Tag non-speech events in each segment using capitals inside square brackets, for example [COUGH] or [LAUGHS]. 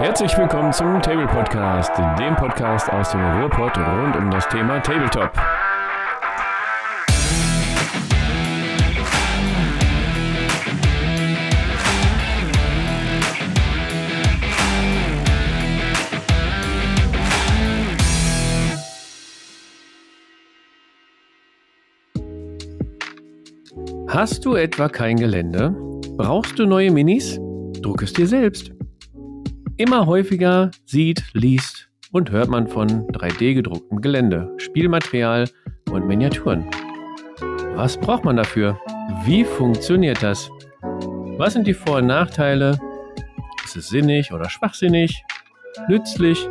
Herzlich willkommen zum Table Podcast, dem Podcast aus dem Ruhrpott rund um das Thema Tabletop. Hast du etwa kein Gelände? Brauchst du neue Minis? Druck es dir selbst. Immer häufiger sieht, liest und hört man von 3D gedrucktem Gelände, Spielmaterial und Miniaturen. Was braucht man dafür? Wie funktioniert das? Was sind die Vor- und Nachteile? Ist es sinnig oder schwachsinnig? Nützlich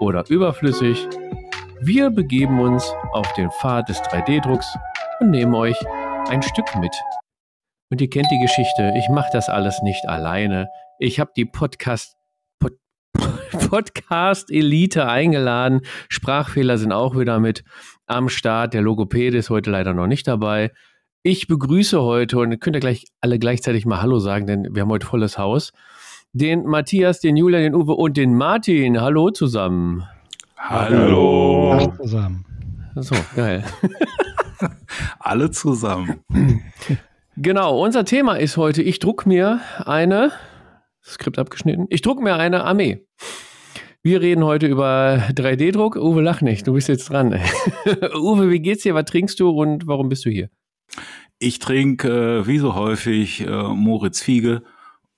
oder überflüssig? Wir begeben uns auf den Pfad des 3D-Drucks und nehmen euch ein Stück mit. Und ihr kennt die Geschichte, ich mache das alles nicht alleine. Ich habe die Podcast [LAUGHS] Podcast-Elite eingeladen. Sprachfehler sind auch wieder mit am Start. Der Logopäde ist heute leider noch nicht dabei. Ich begrüße heute und könnt ihr gleich alle gleichzeitig mal Hallo sagen, denn wir haben heute volles Haus. Den Matthias, den Julian, den Uwe und den Martin. Hallo zusammen. Hallo. Hallo zusammen. So, geil. [LAUGHS] Alle zusammen. Genau, unser Thema ist heute, ich druck mir eine Skript abgeschnitten. Ich drucke mir eine Armee. Wir reden heute über 3D-Druck. Uwe, lach nicht, du bist jetzt dran. [LAUGHS] Uwe, wie geht's dir? Was trinkst du und warum bist du hier? Ich trinke, äh, wie so häufig, äh, Moritz Fiege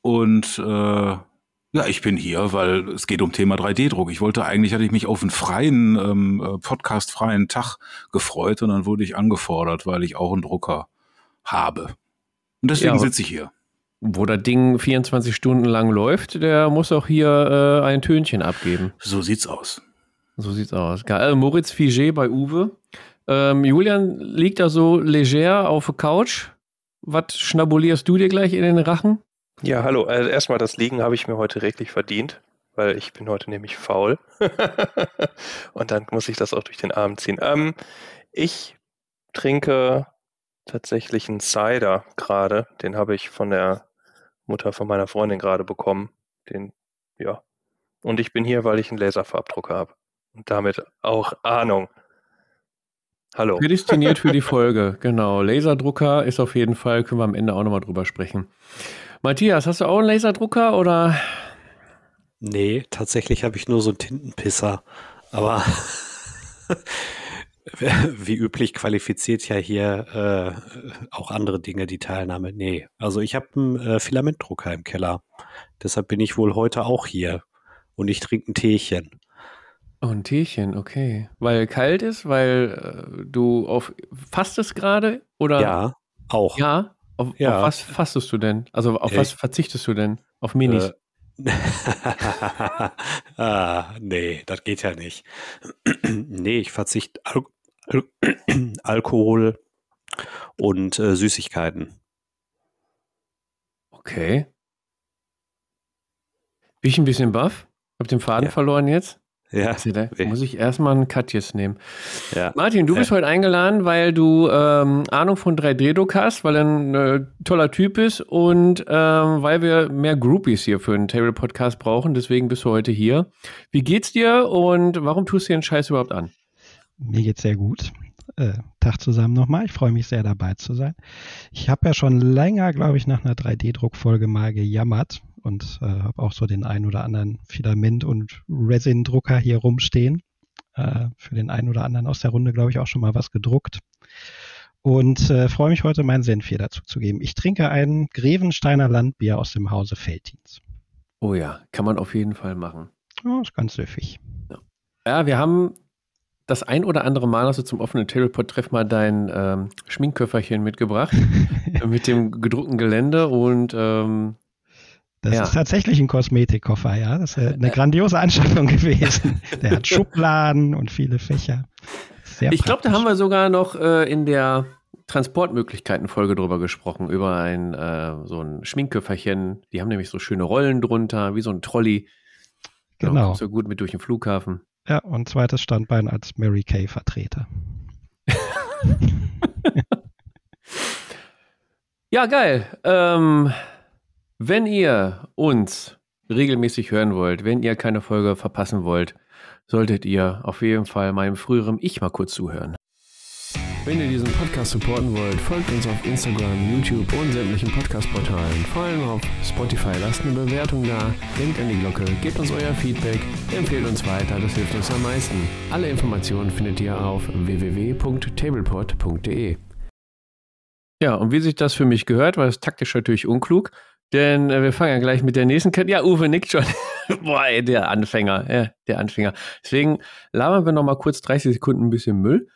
und äh, ja, ich bin hier, weil es geht um Thema 3D-Druck. Ich wollte eigentlich, hatte ich mich auf einen freien, ähm, äh, Podcast-freien Tag gefreut und dann wurde ich angefordert, weil ich auch einen Drucker habe. Und deswegen ja, sitze ich hier wo das Ding 24 Stunden lang läuft, der muss auch hier äh, ein Tönchen abgeben. So sieht's aus. So sieht's aus. Geil. Also Moritz Figé bei Uwe. Ähm, Julian liegt da so leger auf der Couch. Was schnabulierst du dir gleich in den Rachen? Ja, hallo. Also erstmal das Liegen habe ich mir heute reglich verdient, weil ich bin heute nämlich faul. [LAUGHS] Und dann muss ich das auch durch den Arm ziehen. Ähm, ich trinke tatsächlich einen Cider gerade. Den habe ich von der Mutter von meiner Freundin gerade bekommen. Den, ja. Und ich bin hier, weil ich einen Laserfarbdrucker habe. Und damit auch Ahnung. Hallo. Prädestiniert für die [LAUGHS] Folge, genau. Laserdrucker ist auf jeden Fall, können wir am Ende auch nochmal drüber sprechen. Matthias, hast du auch einen Laserdrucker oder? Nee, tatsächlich habe ich nur so einen Tintenpisser. Aber [LAUGHS] [LAUGHS] wie üblich qualifiziert ja hier äh, auch andere Dinge die Teilnahme. Nee, also ich habe einen äh, Filamentdrucker im Keller. Deshalb bin ich wohl heute auch hier. Und ich trinke ein Teechen. Oh, ein Teechen, okay. Weil kalt ist, weil äh, du auf fastest gerade oder? Ja, auch. Ja. Auf, ja. auf was fastest du denn? Also auf was verzichtest du denn? Auf Minis? Äh, [LAUGHS] ah, nee, das geht ja nicht. [CLEARS THROAT] nee, ich verzichte Al [CLEARS THROAT] Al Alkohol und äh, Süßigkeiten. Okay. Bin ich ein bisschen baff? Hab den Faden ja. verloren jetzt? Ja. Da muss ich erstmal einen Cut jetzt nehmen. Ja. Martin, du bist ja. heute eingeladen, weil du ähm, Ahnung von 3D-Druck hast, weil er ein äh, toller Typ ist und ähm, weil wir mehr Groupies hier für einen Table-Podcast brauchen. Deswegen bist du heute hier. Wie geht's dir und warum tust du den Scheiß überhaupt an? Mir geht's sehr gut. Äh, Tag zusammen nochmal. Ich freue mich sehr dabei zu sein. Ich habe ja schon länger, glaube ich, nach einer 3D-Druckfolge mal gejammert, und äh, habe auch so den ein oder anderen Filament- und Resin-Drucker hier rumstehen. Äh, für den einen oder anderen aus der Runde, glaube ich, auch schon mal was gedruckt. Und äh, freue mich heute, meinen Senf hier dazu zu geben. Ich trinke ein Grevensteiner Landbier aus dem Hause Feltins. Oh ja, kann man auf jeden Fall machen. Oh, ist ganz süffig. Ja. ja, wir haben das ein oder andere Mal hast du zum offenen Tablepot-Treff mal dein ähm, Schminkköfferchen mitgebracht [LAUGHS] mit dem gedruckten Gelände und ähm, das ja. ist tatsächlich ein Kosmetikkoffer, ja. Das ist eine grandiose Anschaffung gewesen. [LAUGHS] Der hat Schubladen und viele Fächer. Sehr ich glaube, da haben wir sogar noch äh, in der Transportmöglichkeiten-Folge drüber gesprochen, über ein äh, so ein Schminkköfferchen. Die haben nämlich so schöne Rollen drunter, wie so ein Trolley. Genau. so gut mit durch den Flughafen. Ja, und zweites Standbein als Mary Kay-Vertreter. [LAUGHS] ja, geil. Ähm, wenn ihr uns regelmäßig hören wollt, wenn ihr keine Folge verpassen wollt, solltet ihr auf jeden Fall meinem früheren Ich mal kurz zuhören. Wenn ihr diesen Podcast supporten wollt, folgt uns auf Instagram, YouTube und sämtlichen Podcast-Portalen. Vor allem auf Spotify. Lasst eine Bewertung da, denkt an die Glocke, gebt uns euer Feedback, empfehlt uns weiter, das hilft uns am meisten. Alle Informationen findet ihr auf www.tablepod.de. Ja, und wie sich das für mich gehört, war es taktisch natürlich unklug, denn äh, wir fangen ja gleich mit der nächsten Kette. Ja, Uwe nickt schon. [LAUGHS] Boah, ey, der Anfänger, ja, der Anfänger. Deswegen labern wir noch mal kurz 30 Sekunden ein bisschen Müll.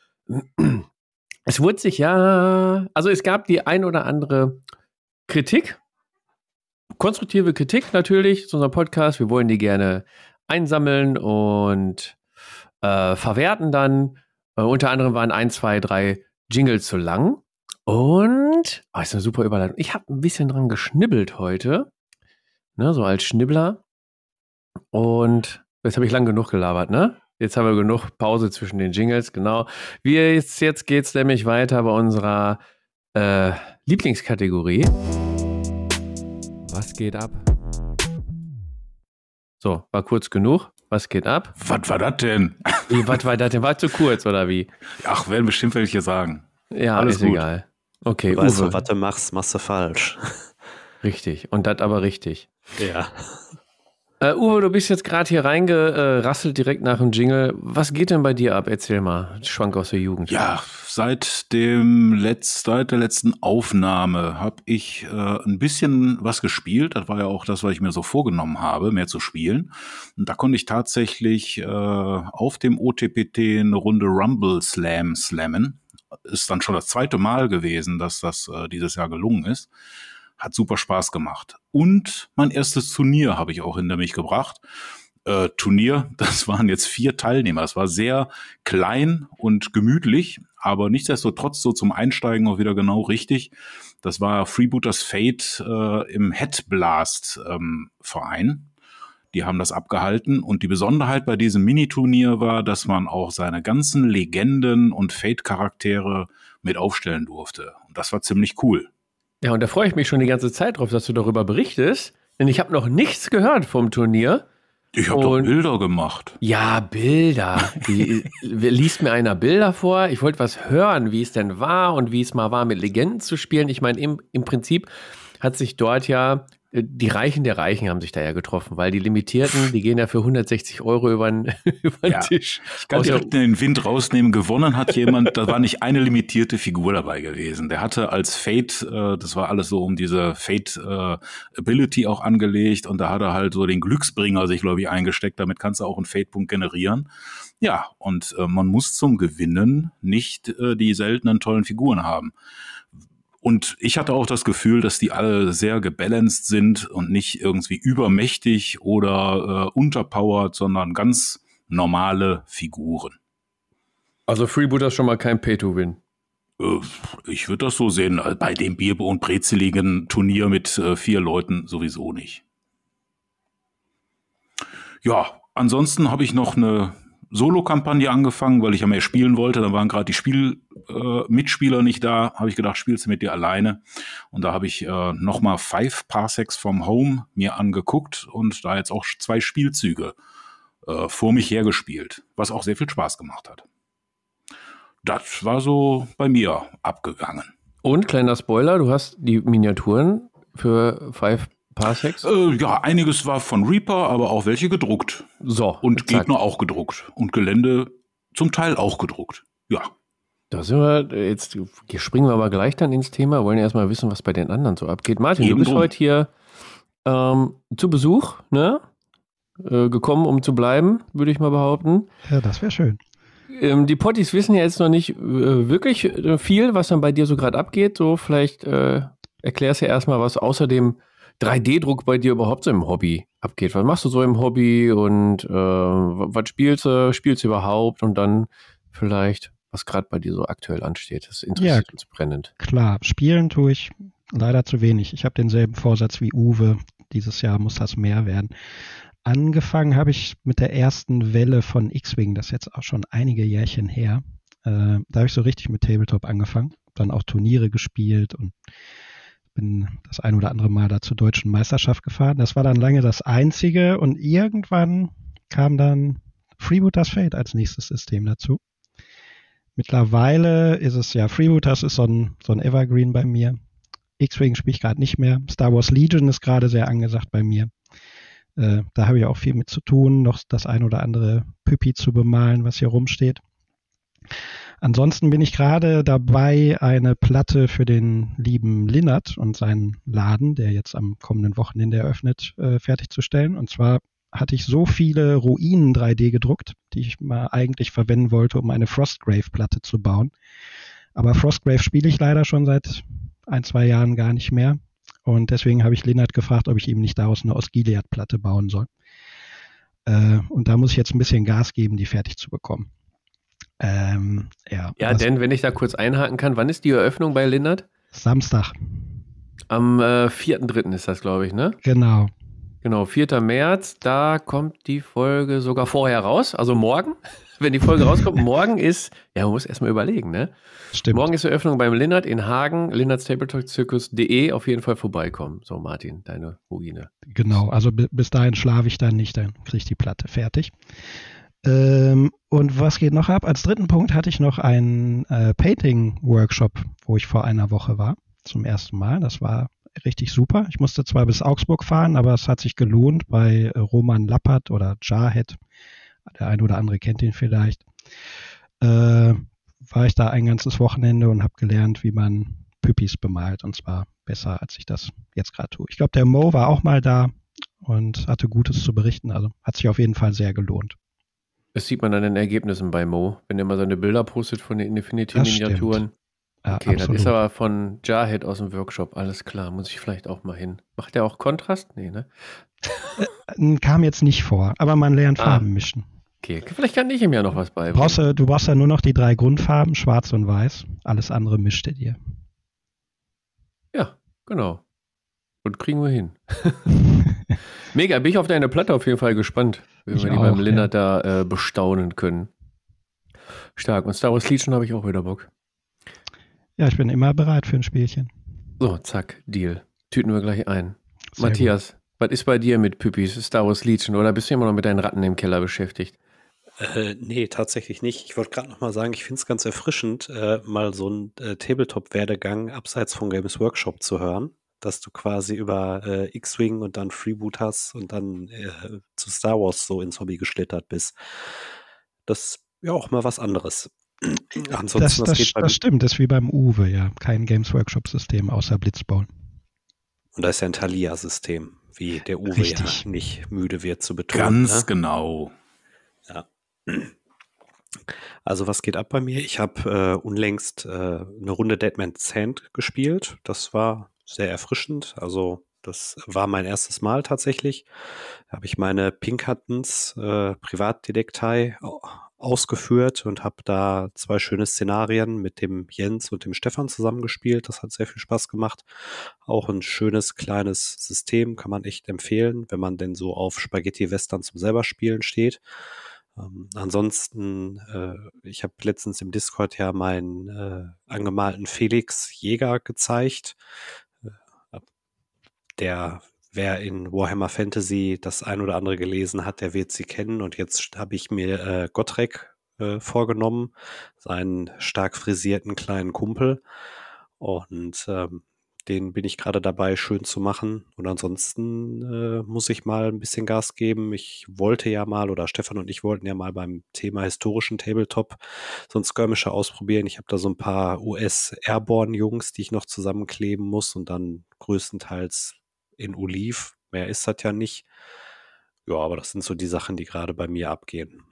Es wurde sich ja, also es gab die ein oder andere Kritik, konstruktive Kritik natürlich zu unserem Podcast. Wir wollen die gerne einsammeln und äh, verwerten dann. Äh, unter anderem waren ein, zwei, drei Jingles zu lang. Und, oh, ist eine super Überleitung. Ich habe ein bisschen dran geschnibbelt heute. Ne, so als Schnibbler. Und jetzt habe ich lang genug gelabert, ne? Jetzt haben wir genug Pause zwischen den Jingles, genau. Wie jetzt, jetzt geht es nämlich weiter bei unserer äh, Lieblingskategorie. Was geht ab? So, war kurz genug. Was geht ab? Was war das denn? Wie, was war das denn? War zu kurz oder wie? Ach, werden bestimmt welche sagen. Ja, Alles ist gut. egal. Okay, weißt Uwe. du, was du machst, machst du falsch. Richtig. Und das aber richtig. Ja. Uh, Uwe, du bist jetzt gerade hier reingerasselt direkt nach dem Jingle. Was geht denn bei dir ab? Erzähl mal. Schwank aus der Jugend. Ja, seit dem Letz-, seit der letzten Aufnahme habe ich äh, ein bisschen was gespielt. Das war ja auch das, was ich mir so vorgenommen habe, mehr zu spielen. Und da konnte ich tatsächlich äh, auf dem OTPT eine Runde Rumble Slam slammen. Ist dann schon das zweite Mal gewesen, dass das äh, dieses Jahr gelungen ist. Hat super Spaß gemacht. Und mein erstes Turnier habe ich auch hinter mich gebracht. Äh, Turnier, [LAUGHS] das waren jetzt vier Teilnehmer. Es war sehr klein und gemütlich, aber nichtsdestotrotz so zum Einsteigen auch wieder genau richtig. Das war Freebooters Fate äh, im Headblast ähm, Verein. Die haben das abgehalten und die Besonderheit bei diesem Miniturnier war, dass man auch seine ganzen Legenden und Fate-Charaktere mit aufstellen durfte. Und das war ziemlich cool. Ja, und da freue ich mich schon die ganze Zeit drauf, dass du darüber berichtest. Denn ich habe noch nichts gehört vom Turnier. Ich habe doch Bilder gemacht. Ja, Bilder. Die, [LAUGHS] liest mir einer Bilder vor. Ich wollte was hören, wie es denn war und wie es mal war, mit Legenden zu spielen. Ich meine, im, im Prinzip hat sich dort ja die Reichen der Reichen haben sich da ja getroffen, weil die Limitierten, die gehen ja für 160 Euro über den, [LAUGHS] über den ja, Tisch. Ich kann direkt den Wind rausnehmen. Gewonnen hat jemand, da war nicht eine limitierte Figur dabei gewesen. Der hatte als Fate, äh, das war alles so um diese Fate äh, Ability auch angelegt und da hat er halt so den Glücksbringer sich, glaube ich, eingesteckt. Damit kannst du auch einen Fate-Punkt generieren. Ja, und äh, man muss zum Gewinnen nicht äh, die seltenen tollen Figuren haben. Und ich hatte auch das Gefühl, dass die alle sehr gebalanced sind und nicht irgendwie übermächtig oder äh, unterpowered, sondern ganz normale Figuren. Also Freebooter ist schon mal kein Pay-to-Win. Äh, ich würde das so sehen. Äh, bei dem Bier- und brezeligen Turnier mit äh, vier Leuten sowieso nicht. Ja, ansonsten habe ich noch eine Solo-Kampagne angefangen, weil ich ja mehr spielen wollte. Da waren gerade die Spiel-Mitspieler äh, nicht da. Habe ich gedacht, spielst du mit dir alleine. Und da habe ich äh, nochmal Five Parsecs from Home mir angeguckt und da jetzt auch zwei Spielzüge äh, vor mich hergespielt, was auch sehr viel Spaß gemacht hat. Das war so bei mir abgegangen. Und kleiner Spoiler, du hast die Miniaturen für Five Parsecs? Äh, ja, einiges war von Reaper, aber auch welche gedruckt. So. Und exakt. Gegner auch gedruckt. Und Gelände zum Teil auch gedruckt. Ja. Da sind wir, jetzt springen wir aber gleich dann ins Thema, wollen ja erstmal wissen, was bei den anderen so abgeht. Martin, Eben du bist drum. heute hier ähm, zu Besuch, ne? Äh, gekommen, um zu bleiben, würde ich mal behaupten. Ja, das wäre schön. Ähm, die Potties wissen ja jetzt noch nicht äh, wirklich äh, viel, was dann bei dir so gerade abgeht. So, vielleicht äh, erklärst du ja erstmal, was außer dem 3D-Druck bei dir überhaupt so im Hobby abgeht. Was machst du so im Hobby und äh, was spielst du, spielst du überhaupt und dann vielleicht, was gerade bei dir so aktuell ansteht. Das interessiert ja, uns brennend. Klar, spielen tue ich leider zu wenig. Ich habe denselben Vorsatz wie Uwe. Dieses Jahr muss das mehr werden. Angefangen habe ich mit der ersten Welle von X-Wing, das ist jetzt auch schon einige Jährchen her. Äh, da habe ich so richtig mit Tabletop angefangen, dann auch Turniere gespielt und bin das ein oder andere Mal da zur deutschen Meisterschaft gefahren. Das war dann lange das einzige und irgendwann kam dann Freebooters Fate als nächstes System dazu. Mittlerweile ist es ja, Freebooters ist so ein, so ein Evergreen bei mir. X-Wing spiele ich gerade nicht mehr. Star Wars Legion ist gerade sehr angesagt bei mir. Äh, da habe ich auch viel mit zu tun, noch das ein oder andere Püppi zu bemalen, was hier rumsteht. Ansonsten bin ich gerade dabei, eine Platte für den lieben Linnert und seinen Laden, der jetzt am kommenden Wochenende eröffnet, äh, fertigzustellen. Und zwar hatte ich so viele Ruinen 3D gedruckt, die ich mal eigentlich verwenden wollte, um eine Frostgrave-Platte zu bauen. Aber Frostgrave spiele ich leider schon seit ein, zwei Jahren gar nicht mehr. Und deswegen habe ich Linnert gefragt, ob ich ihm nicht daraus eine Osgiliath-Platte bauen soll. Äh, und da muss ich jetzt ein bisschen Gas geben, die fertig zu bekommen. Ähm, ja, ja denn wenn ich da kurz einhaken kann, wann ist die Eröffnung bei Linnert? Samstag. Am äh, 4.3. ist das, glaube ich, ne? Genau. Genau, 4. März, da kommt die Folge sogar vorher raus, also morgen. [LAUGHS] Wenn die Folge rauskommt, morgen ist, ja, man muss erstmal überlegen, ne? Stimmt. Morgen ist Eröffnung beim Linnert in Hagen, linnertstabletopcircus.de auf jeden Fall vorbeikommen. So, Martin, deine Ruine. Genau, also bis dahin schlafe ich dann nicht, dann kriege ich die Platte fertig. Ähm, und was geht noch ab? Als dritten Punkt hatte ich noch einen äh, Painting-Workshop, wo ich vor einer Woche war, zum ersten Mal. Das war richtig super. Ich musste zwar bis Augsburg fahren, aber es hat sich gelohnt bei Roman Lappert oder Jarhead. Der eine oder andere kennt ihn vielleicht. Äh, war ich da ein ganzes Wochenende und habe gelernt, wie man Püppis bemalt. Und zwar besser, als ich das jetzt gerade tue. Ich glaube, der Mo war auch mal da und hatte Gutes zu berichten. Also hat sich auf jeden Fall sehr gelohnt. Das sieht man an den Ergebnissen bei Mo, wenn er mal seine Bilder postet von den Infinity-Miniaturen. Ja, okay, absolut. das ist aber von Jarhead aus dem Workshop, alles klar, muss ich vielleicht auch mal hin. Macht der auch Kontrast? Nee, ne? Äh, kam jetzt nicht vor, aber man lernt ah. Farben mischen. Okay, vielleicht kann ich ihm ja noch was beibringen. Brauchst du, du brauchst ja nur noch die drei Grundfarben, schwarz und weiß. Alles andere mischt er dir. Ja, genau. Und kriegen wir hin. [LAUGHS] Mega, bin ich auf deine Platte auf jeden Fall gespannt, wenn ich wir die auch, beim Lindert ja. da äh, bestaunen können. Stark. Und Star Wars Legion habe ich auch wieder Bock. Ja, ich bin immer bereit für ein Spielchen. So, zack, Deal. Tüten wir gleich ein. Sehr Matthias, gut. was ist bei dir mit Püppis, Star Wars Legion oder bist du immer noch mit deinen Ratten im Keller beschäftigt? Äh, nee, tatsächlich nicht. Ich wollte gerade noch mal sagen, ich finde es ganz erfrischend, äh, mal so einen äh, Tabletop-Werdegang abseits von Games Workshop zu hören, dass du quasi über äh, X-Wing und dann Freeboot hast und dann äh, zu Star Wars so ins Hobby geschlittert bist. Das ist ja auch mal was anderes. [CLEARS THROAT] Ansonsten, das, das, das, das stimmt, das ist wie beim Uwe, ja. Kein Games Workshop-System außer Blitzball. Und da ist ja ein Thalia-System, wie der Uwe Richtig. ja nicht müde wird zu betonen. Ganz ne? genau. Ja. Also was geht ab bei mir? Ich habe äh, unlängst äh, eine Runde Deadman's Hand gespielt. Das war sehr erfrischend. Also das war mein erstes Mal tatsächlich. Da habe ich meine Pinkertons äh, Privatdetektei ausgeführt und habe da zwei schöne Szenarien mit dem Jens und dem Stefan zusammengespielt. Das hat sehr viel Spaß gemacht. Auch ein schönes kleines System kann man echt empfehlen, wenn man denn so auf Spaghetti-Western zum selber spielen steht. Ähm, ansonsten, äh, ich habe letztens im Discord ja meinen äh, angemalten Felix Jäger gezeigt. Der wer in Warhammer Fantasy das ein oder andere gelesen hat, der wird sie kennen. Und jetzt habe ich mir äh, Gottrek äh, vorgenommen, seinen stark frisierten kleinen Kumpel. Und ähm, den bin ich gerade dabei, schön zu machen. Und ansonsten äh, muss ich mal ein bisschen Gas geben. Ich wollte ja mal, oder Stefan und ich wollten ja mal beim Thema historischen Tabletop so ein Skirmisher ausprobieren. Ich habe da so ein paar US-Airborne-Jungs, die ich noch zusammenkleben muss und dann größtenteils in Oliv. Mehr ist das ja nicht. Ja, aber das sind so die Sachen, die gerade bei mir abgehen.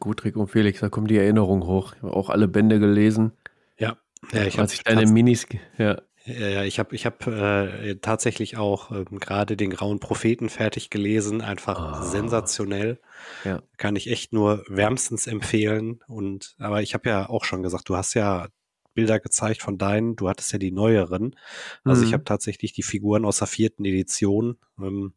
Gut, Rick und Felix, da kommt die Erinnerung hoch. Ich habe auch alle Bände gelesen. Ja, ja ich habe deine Minis. Ja. Ja, ich habe ich hab, äh, tatsächlich auch ähm, gerade den Grauen Propheten fertig gelesen. Einfach oh. sensationell. Ja. Kann ich echt nur wärmstens empfehlen. Und aber ich habe ja auch schon gesagt, du hast ja Bilder gezeigt von deinen. Du hattest ja die neueren. Also mhm. ich habe tatsächlich die Figuren aus der vierten Edition. Ähm,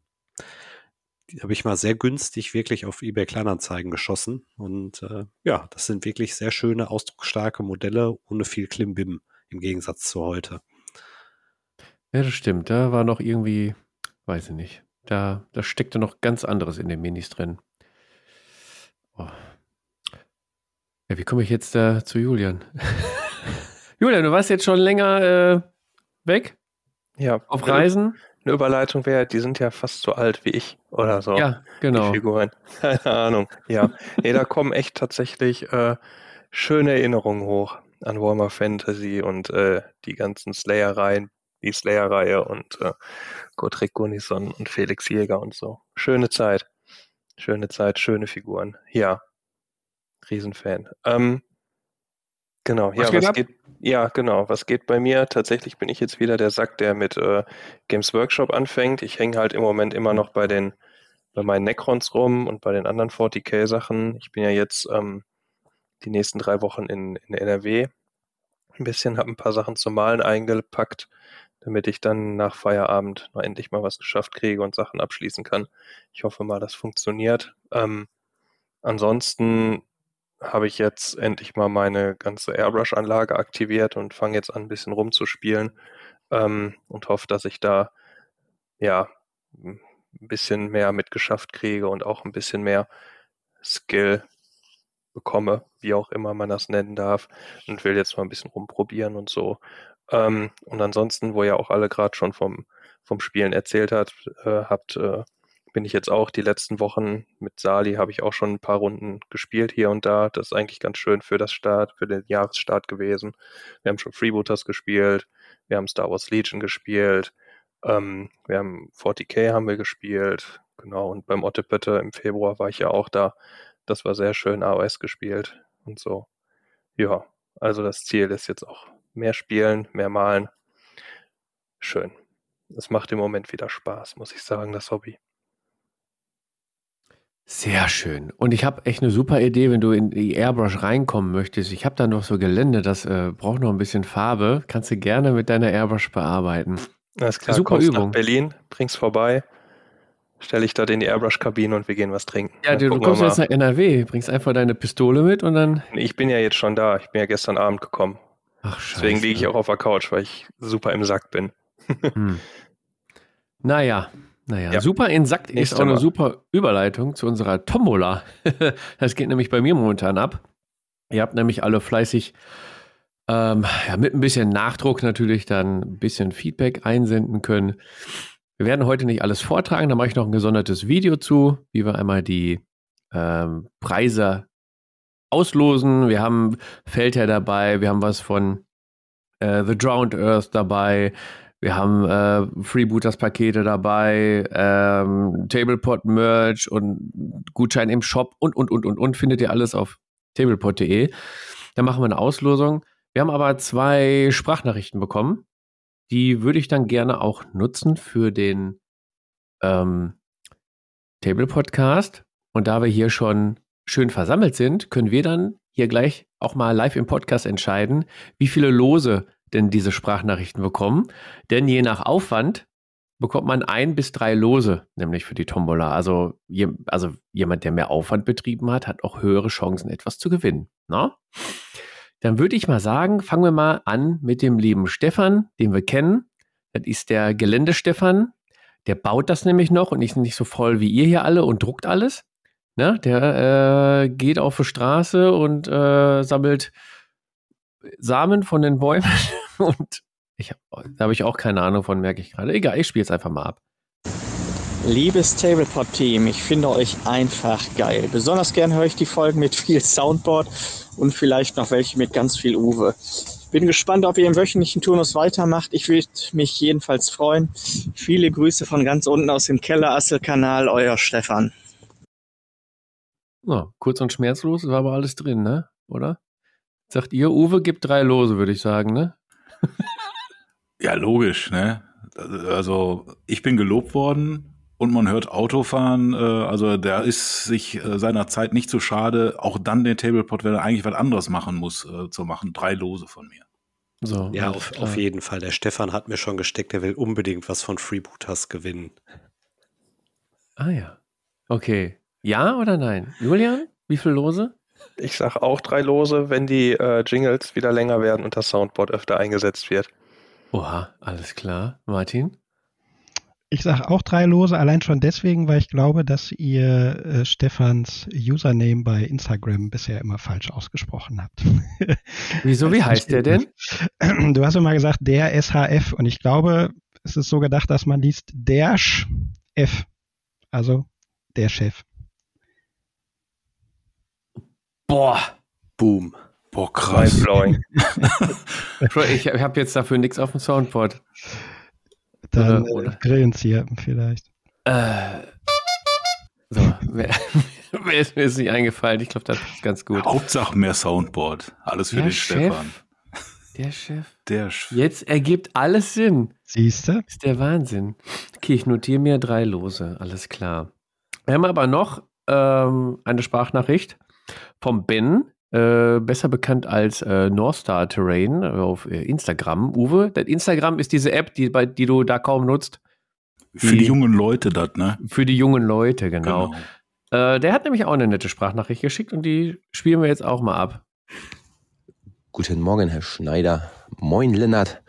die habe ich mal sehr günstig wirklich auf eBay Kleinanzeigen geschossen. Und äh, ja, das sind wirklich sehr schöne, ausdrucksstarke Modelle ohne viel Klimbim im Gegensatz zu heute. Ja, das stimmt. Da war noch irgendwie, weiß ich nicht, da, da steckte noch ganz anderes in den Minis drin. Oh. Ja, wie komme ich jetzt da zu Julian? [LAUGHS] Julian, du warst jetzt schon länger äh, weg? Ja. Auf Reisen? Eine Überleitung wäre, die sind ja fast so alt wie ich oder so. Ja, genau. Die Figuren. [LAUGHS] Keine Ahnung. Ja. nee, da kommen echt tatsächlich äh, schöne Erinnerungen hoch an Warhammer Fantasy und äh, die ganzen Slayer-Reihen, die Slayer-Reihe und äh, Gotrek Gunnison und Felix Jäger und so. Schöne Zeit. Schöne Zeit, schöne Figuren. Ja. Riesenfan. Ähm, genau, Was ja, geht was ab? geht, ja, genau, was geht bei mir? Tatsächlich bin ich jetzt wieder der Sack, der mit äh, Games Workshop anfängt. Ich hänge halt im Moment immer noch bei den, bei meinen Necrons rum und bei den anderen 40k-Sachen. Ich bin ja jetzt ähm, die nächsten drei Wochen in, in NRW. Ein bisschen, habe ein paar Sachen zum Malen eingepackt, damit ich dann nach Feierabend noch endlich mal was geschafft kriege und Sachen abschließen kann. Ich hoffe mal, das funktioniert. Ähm, ansonsten habe ich jetzt endlich mal meine ganze Airbrush-Anlage aktiviert und fange jetzt an, ein bisschen rumzuspielen ähm, und hoffe, dass ich da ja ein bisschen mehr mitgeschafft kriege und auch ein bisschen mehr Skill bekomme, wie auch immer man das nennen darf, und will jetzt mal ein bisschen rumprobieren und so. Ähm, und ansonsten, wo ja auch alle gerade schon vom, vom Spielen erzählt hat, äh, habt, äh, bin ich jetzt auch die letzten Wochen mit Sali, habe ich auch schon ein paar Runden gespielt hier und da. Das ist eigentlich ganz schön für das Start, für den Jahresstart gewesen. Wir haben schon Freebooters gespielt, wir haben Star Wars Legion gespielt, ähm, wir haben 40k haben wir gespielt, genau, und beim Ottepötte im Februar war ich ja auch da. Das war sehr schön, AOS gespielt und so. Ja, also das Ziel ist jetzt auch mehr spielen, mehr malen. Schön. Es macht im Moment wieder Spaß, muss ich sagen, das Hobby. Sehr schön. Und ich habe echt eine super Idee, wenn du in die Airbrush reinkommen möchtest. Ich habe da noch so Gelände, das äh, braucht noch ein bisschen Farbe. Kannst du gerne mit deiner Airbrush bearbeiten. Alles klar, Super kommst Übung. nach Berlin, bring's vorbei, stelle ich dort in die Airbrush-Kabine und wir gehen was trinken. Ja, du, du kommst jetzt nach NRW, bringst einfach deine Pistole mit und dann. Ich bin ja jetzt schon da, ich bin ja gestern Abend gekommen. Ach, scheiße. Deswegen liege ich auch auf der Couch, weil ich super im Sack bin. Hm. Naja, naja. Ja. Super in Sack ist auch eine super Überleitung zu unserer Tombola. [LAUGHS] das geht nämlich bei mir momentan ab. Ihr habt nämlich alle fleißig ähm, ja, mit ein bisschen Nachdruck natürlich dann ein bisschen Feedback einsenden können. Wir werden heute nicht alles vortragen, da mache ich noch ein gesondertes Video zu, wie wir einmal die ähm, Preise auslosen. Wir haben Feldherr dabei, wir haben was von äh, The Drowned Earth dabei, wir haben äh, Freebooters-Pakete dabei, ähm, Tablepot-Merch und Gutschein im Shop und, und, und, und, und. Findet ihr alles auf tablepot.de. Da machen wir eine Auslosung. Wir haben aber zwei Sprachnachrichten bekommen. Die würde ich dann gerne auch nutzen für den ähm, Table-Podcast. Und da wir hier schon schön versammelt sind, können wir dann hier gleich auch mal live im Podcast entscheiden, wie viele Lose denn diese Sprachnachrichten bekommen. Denn je nach Aufwand bekommt man ein bis drei Lose, nämlich für die Tombola. Also, je, also jemand, der mehr Aufwand betrieben hat, hat auch höhere Chancen, etwas zu gewinnen. Na? Dann würde ich mal sagen, fangen wir mal an mit dem lieben Stefan, den wir kennen. Das ist der Geländestefan. Der baut das nämlich noch und ist nicht so voll wie ihr hier alle und druckt alles. Ne? Der äh, geht auf die Straße und äh, sammelt Samen von den Bäumen [LAUGHS] und ich hab, da habe ich auch keine Ahnung von, merke ich gerade. Egal, ich spiele es einfach mal ab. Liebes Tablepod-Team, ich finde euch einfach geil. Besonders gern höre ich die Folgen mit viel Soundboard und vielleicht noch welche mit ganz viel Uwe. Bin gespannt, ob ihr im wöchentlichen Turnus weitermacht. Ich würde mich jedenfalls freuen. Viele Grüße von ganz unten aus dem Keller-Assel-Kanal, euer Stefan. Ja, kurz und schmerzlos, war aber alles drin, ne? Oder? Sagt ihr, Uwe gibt drei Lose, würde ich sagen, ne? [LAUGHS] Ja, logisch, ne? Also ich bin gelobt worden und man hört Autofahren, äh, also der ist sich äh, seiner Zeit nicht so schade, auch dann den Tablepot, wenn er eigentlich was anderes machen muss, äh, zu machen. Drei Lose von mir. So, Ja, auf, auf jeden Fall. Der Stefan hat mir schon gesteckt, der will unbedingt was von Freebooters gewinnen. Ah ja. Okay. Ja oder nein? Julian, wie viel Lose? Ich sag auch drei Lose, wenn die äh, Jingles wieder länger werden und das Soundboard öfter eingesetzt wird. Oha, alles klar. Martin? Ich sage auch drei Lose, allein schon deswegen, weil ich glaube, dass ihr äh, Stefans Username bei Instagram bisher immer falsch ausgesprochen habt. [LAUGHS] Wieso, wie heißt der denn? Du hast immer gesagt, der SHF und ich glaube, es ist so gedacht, dass man liest der F, also der Chef. Boah. Boom. Boah, krass. Mindblowing. [LAUGHS] ich habe jetzt dafür nichts auf dem Soundboard. Dann Oder- oder- äh, Grillenzieher vielleicht. Äh, so, wer, [LAUGHS] wer ist mir jetzt nicht eingefallen? Ich glaube, das ist ganz gut. Hauptsache mehr Soundboard. Alles für Der den Chef? Stefan. Der Chef. Der Sch Jetzt ergibt alles Sinn. Siehste? Ist der Wahnsinn. Okay, ich notiere mir drei Lose. Alles klar. Wir haben aber noch ähm, eine Sprachnachricht vom Ben, äh, besser bekannt als äh, Northstar Terrain auf äh, Instagram. Uwe, das Instagram ist diese App, die, bei, die du da kaum nutzt. für die jungen Leute das, ne? Für die jungen Leute, genau. Äh, der hat nämlich auch eine nette Sprachnachricht geschickt und die spielen wir jetzt auch mal ab. Guten Morgen, Herr Schneider. Moin, Lennart.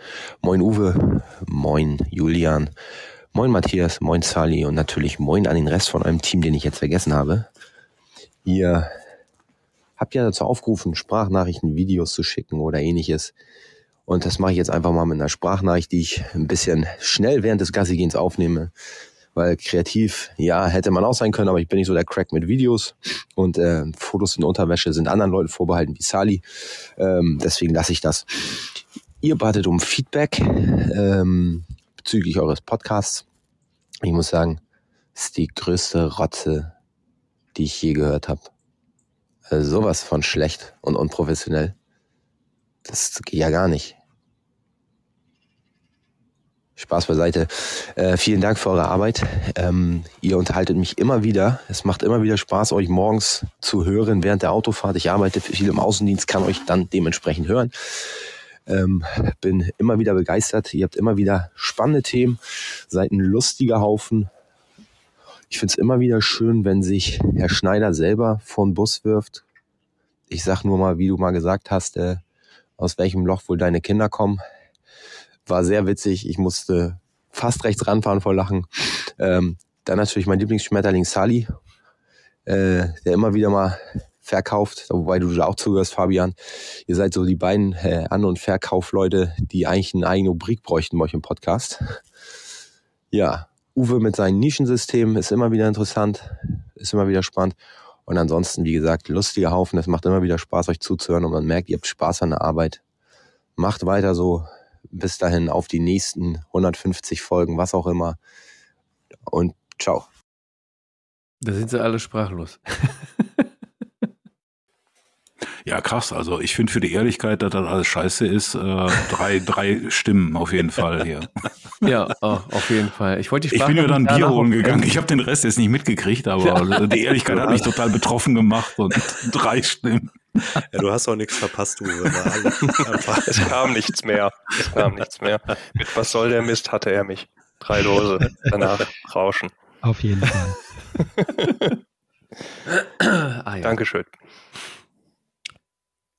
Moin, Uwe. Moin, Julian. Moin, Matthias. Moin, Sally. Und natürlich moin an den Rest von eurem Team, den ich jetzt vergessen habe. Ihr habt ja dazu aufgerufen, Sprachnachrichten, Videos zu schicken oder ähnliches. Und das mache ich jetzt einfach mal mit einer Sprachnachricht, die ich ein bisschen schnell während des Gassigehens aufnehme. Weil kreativ, ja, hätte man auch sein können, aber ich bin nicht so der Crack mit Videos. Und äh, Fotos in Unterwäsche sind anderen Leuten vorbehalten wie Sally. Ähm, deswegen lasse ich das. Ihr batet um Feedback ähm, bezüglich eures Podcasts. Ich muss sagen, es ist die größte Rotze, die ich je gehört habe. Also sowas von schlecht und unprofessionell. Das geht ja gar nicht. Spaß beiseite. Äh, vielen Dank für eure Arbeit. Ähm, ihr unterhaltet mich immer wieder. Es macht immer wieder Spaß, euch morgens zu hören während der Autofahrt. Ich arbeite viel im Außendienst, kann euch dann dementsprechend hören. Ähm, bin immer wieder begeistert. Ihr habt immer wieder spannende Themen, seid ein lustiger Haufen. Ich finde es immer wieder schön, wenn sich Herr Schneider selber vor den Bus wirft. Ich sag nur mal, wie du mal gesagt hast, äh, aus welchem Loch wohl deine Kinder kommen. War sehr witzig. Ich musste fast rechts ranfahren vor Lachen. Ähm, dann natürlich mein Lieblingsschmetterling Sally, äh, der immer wieder mal verkauft, wobei du da auch zugehörst, Fabian. Ihr seid so die beiden äh, An- und Verkaufleute, die eigentlich eine eigene Rubrik bräuchten bei euch im Podcast. Ja, Uwe mit seinem Nischensystem ist immer wieder interessant, ist immer wieder spannend. Und ansonsten, wie gesagt, lustiger Haufen. Es macht immer wieder Spaß, euch zuzuhören und man merkt, ihr habt Spaß an der Arbeit. Macht weiter so. Bis dahin auf die nächsten 150 Folgen, was auch immer. Und ciao. Da sind sie alle sprachlos. [LAUGHS] Ja, krass. Also ich finde für die Ehrlichkeit, dass das alles scheiße ist, äh, drei, [LAUGHS] drei Stimmen auf jeden Fall hier. ja, oh, auf jeden Fall. Ich wollte die Ich bin ja dann Bier holen gegangen. Ich habe den Rest jetzt nicht mitgekriegt, aber die Ehrlichkeit hat mich total betroffen gemacht und [LAUGHS] drei Stimmen. Ja, du hast auch nichts verpasst, einfach- [LAUGHS] Es kam nichts mehr. Es kam nichts mehr. Mit was soll der Mist hatte er mich. Drei Lose. Danach rauschen. Auf jeden Fall. ah, ja. Dankeschön.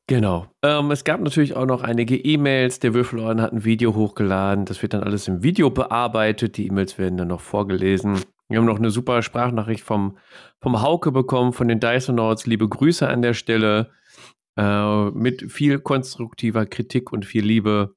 Genau. Ähm, es gab natürlich auch noch einige E-Mails. Der Würfelorden hat ein Video hochgeladen. Das wird dann alles im Video bearbeitet. Die E-Mails werden dann noch vorgelesen. Wir haben noch eine super Sprachnachricht vom, vom Hauke bekommen, von den Dysonauts. Liebe Grüße an der Stelle. Äh, mit viel konstruktiver Kritik und viel Liebe.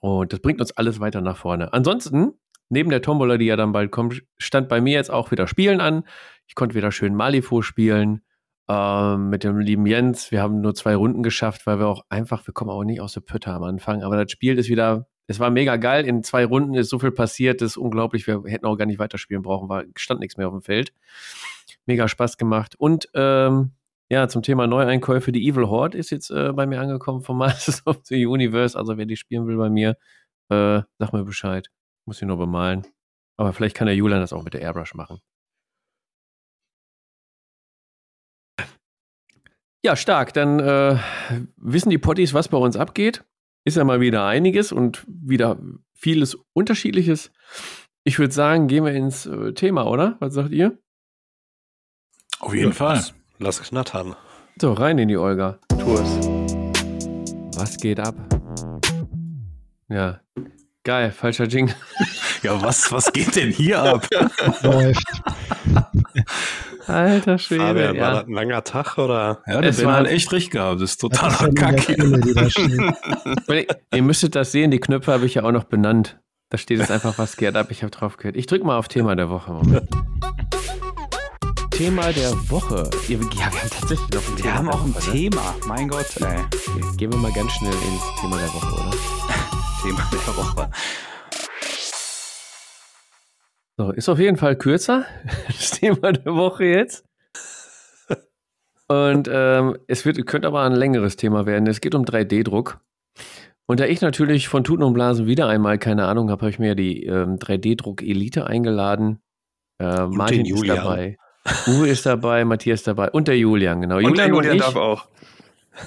Und das bringt uns alles weiter nach vorne. Ansonsten, neben der Tombola, die ja dann bald kommt, stand bei mir jetzt auch wieder Spielen an. Ich konnte wieder schön Malifaux spielen ähm, mit dem lieben Jens. Wir haben nur zwei Runden geschafft, weil wir auch einfach, wir kommen auch nicht aus der Pütte am Anfang, aber das Spiel ist wieder, es war mega geil. In zwei Runden ist so viel passiert, das ist unglaublich. Wir hätten auch gar nicht weiterspielen brauchen, war, stand nichts mehr auf dem Feld. Mega Spaß gemacht. Und ähm, ja, zum Thema Neueinkäufe, die Evil Horde ist jetzt äh, bei mir angekommen vom [LAUGHS] Masters of the Universe. Also wer die spielen will bei mir, äh, sag mir Bescheid. Muss ich nur bemalen. Aber vielleicht kann der Julian das auch mit der Airbrush machen. Ja, stark. Dann äh, wissen die Potties, was bei uns abgeht. Ist ja mal wieder einiges und wieder vieles Unterschiedliches. Ich würde sagen, gehen wir ins äh, Thema, oder? Was sagt ihr? Auf jeden Ja, Fall. Lass, lass knattern. So, rein in die Olga. Tu es. Was geht ab? Ja, geil, falscher Jingle. Ja, was, was geht denn hier ab? [LAUGHS] Läuft. [LAUGHS] Alter Schwede, Fabian, war ja. das ein langer Tag oder? Ja, der Ben war- hat echt recht gehabt. Das ist Das totaler der Kacke. [LAUGHS] Ihr müsstet das sehen, die Knöpfe habe ich ja auch noch benannt. Da steht jetzt einfach, was geht ab. Ich habe drauf gehört. Ich drücke mal auf Thema der Woche. Moment. Thema der Woche. Ja, wir haben tatsächlich noch ein Thema. Wir haben auch ein Woche, ne? Thema. Mein Gott, ey. Okay, Gehen wir mal ganz schnell ins Thema der Woche, oder? [LAUGHS] Thema der Woche. So, ist auf jeden Fall kürzer, [LAUGHS] das Thema der Woche jetzt. Und ähm, es wird, könnte aber ein längeres Thema werden. Es geht um 3D-Druck. Und da ich natürlich von Tuten und Blasen wieder einmal keine Ahnung habe, habe ich mir die ähm, 3D-Druck-Elite eingeladen. Äh, Martin ist Julian. dabei. Uwe ist dabei, Matthias dabei und der Julian, genau. Und der Julian ich, darf auch.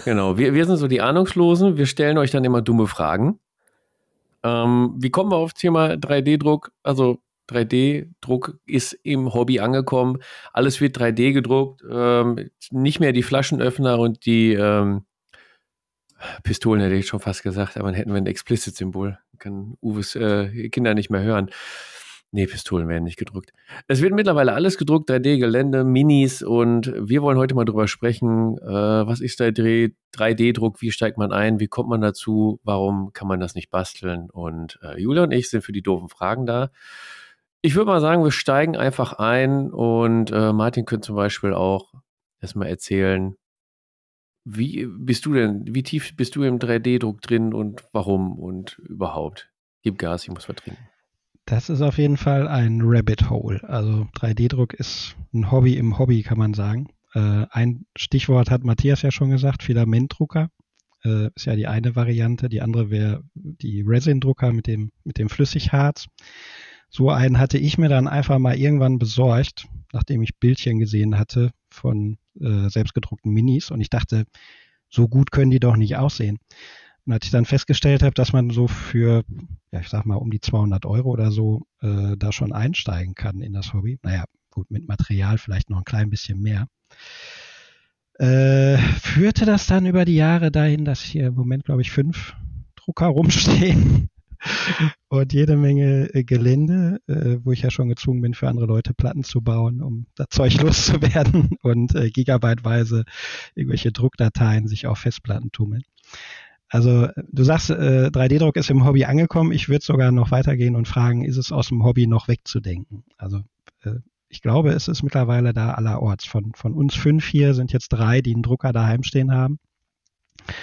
Genau, wir, wir sind so die Ahnungslosen. Wir stellen euch dann immer dumme Fragen. Ähm, wie kommen wir auf das Thema 3D-Druck? Also 3D-Druck ist im Hobby angekommen. Alles wird 3D gedruckt. Ähm, nicht mehr die Flaschenöffner und die ähm, Pistolen hätte ich schon fast gesagt, aber dann hätten wir ein Explicit-Symbol. Kann Uwes äh, Kinder nicht mehr hören. Nee, Pistolen werden nicht gedruckt. Es wird mittlerweile alles gedruckt, 3D-Gelände, Minis und wir wollen heute mal drüber sprechen, äh, was ist der 3D-Druck, wie steigt man ein, wie kommt man dazu, warum kann man das nicht basteln und äh, Julia und ich sind für die doofen Fragen da. Ich würde mal sagen, wir steigen einfach ein und äh, Martin könnte zum Beispiel auch erstmal erzählen, wie bist du denn, wie tief bist du im 3D-Druck drin und warum und überhaupt? Gib Gas, ich muss was trinken. Das ist auf jeden Fall ein Rabbit Hole. Also 3D-Druck ist ein Hobby im Hobby, kann man sagen. Äh, ein Stichwort hat Matthias ja schon gesagt, Filamentdrucker. Äh, ist ja die eine Variante. Die andere wäre die Resin-Drucker mit dem, mit dem Flüssigharz. So einen hatte ich mir dann einfach mal irgendwann besorgt, nachdem ich Bildchen gesehen hatte von äh, selbstgedruckten Minis. Und ich dachte, so gut können die doch nicht aussehen. Und als ich dann festgestellt habe, dass man so für, ja, ich sag mal, um die 200 Euro oder so äh, da schon einsteigen kann in das Hobby. Naja, gut, mit Material vielleicht noch ein klein bisschen mehr. Äh, führte das dann über die Jahre dahin, dass hier im Moment, glaube ich, fünf Drucker rumstehen und jede Menge äh, Gelände, äh, wo ich ja schon gezwungen bin, für andere Leute Platten zu bauen, um das Zeug [LAUGHS] loszuwerden und äh, gigabyteweise irgendwelche Druckdateien sich auf Festplatten tummeln. Also du sagst, äh, 3D-Druck ist im Hobby angekommen. Ich würde sogar noch weitergehen und fragen, ist es aus dem Hobby noch wegzudenken? Also äh, ich glaube, es ist mittlerweile da allerorts. Von, von uns fünf hier sind jetzt drei, die einen Drucker daheim stehen haben. Ja,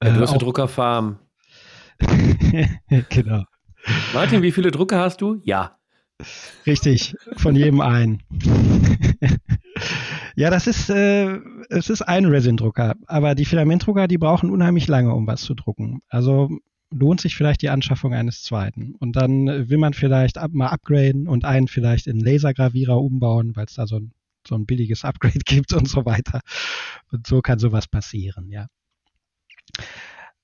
du Äh, hast eine auch- Druckerfarm. [LAUGHS] genau. Martin, wie viele Drucker hast du? Ja. Richtig, von jedem einen. [LAUGHS] ja, das ist, äh, es ist ein Resin-Drucker, aber die Filamentdrucker, die brauchen unheimlich lange, um was zu drucken. Also lohnt sich vielleicht die Anschaffung eines zweiten. Und dann will man vielleicht ab, mal upgraden und einen vielleicht in Lasergravierer umbauen, weil es da so ein, so ein billiges Upgrade [LAUGHS] gibt und so weiter. Und so kann sowas passieren, ja.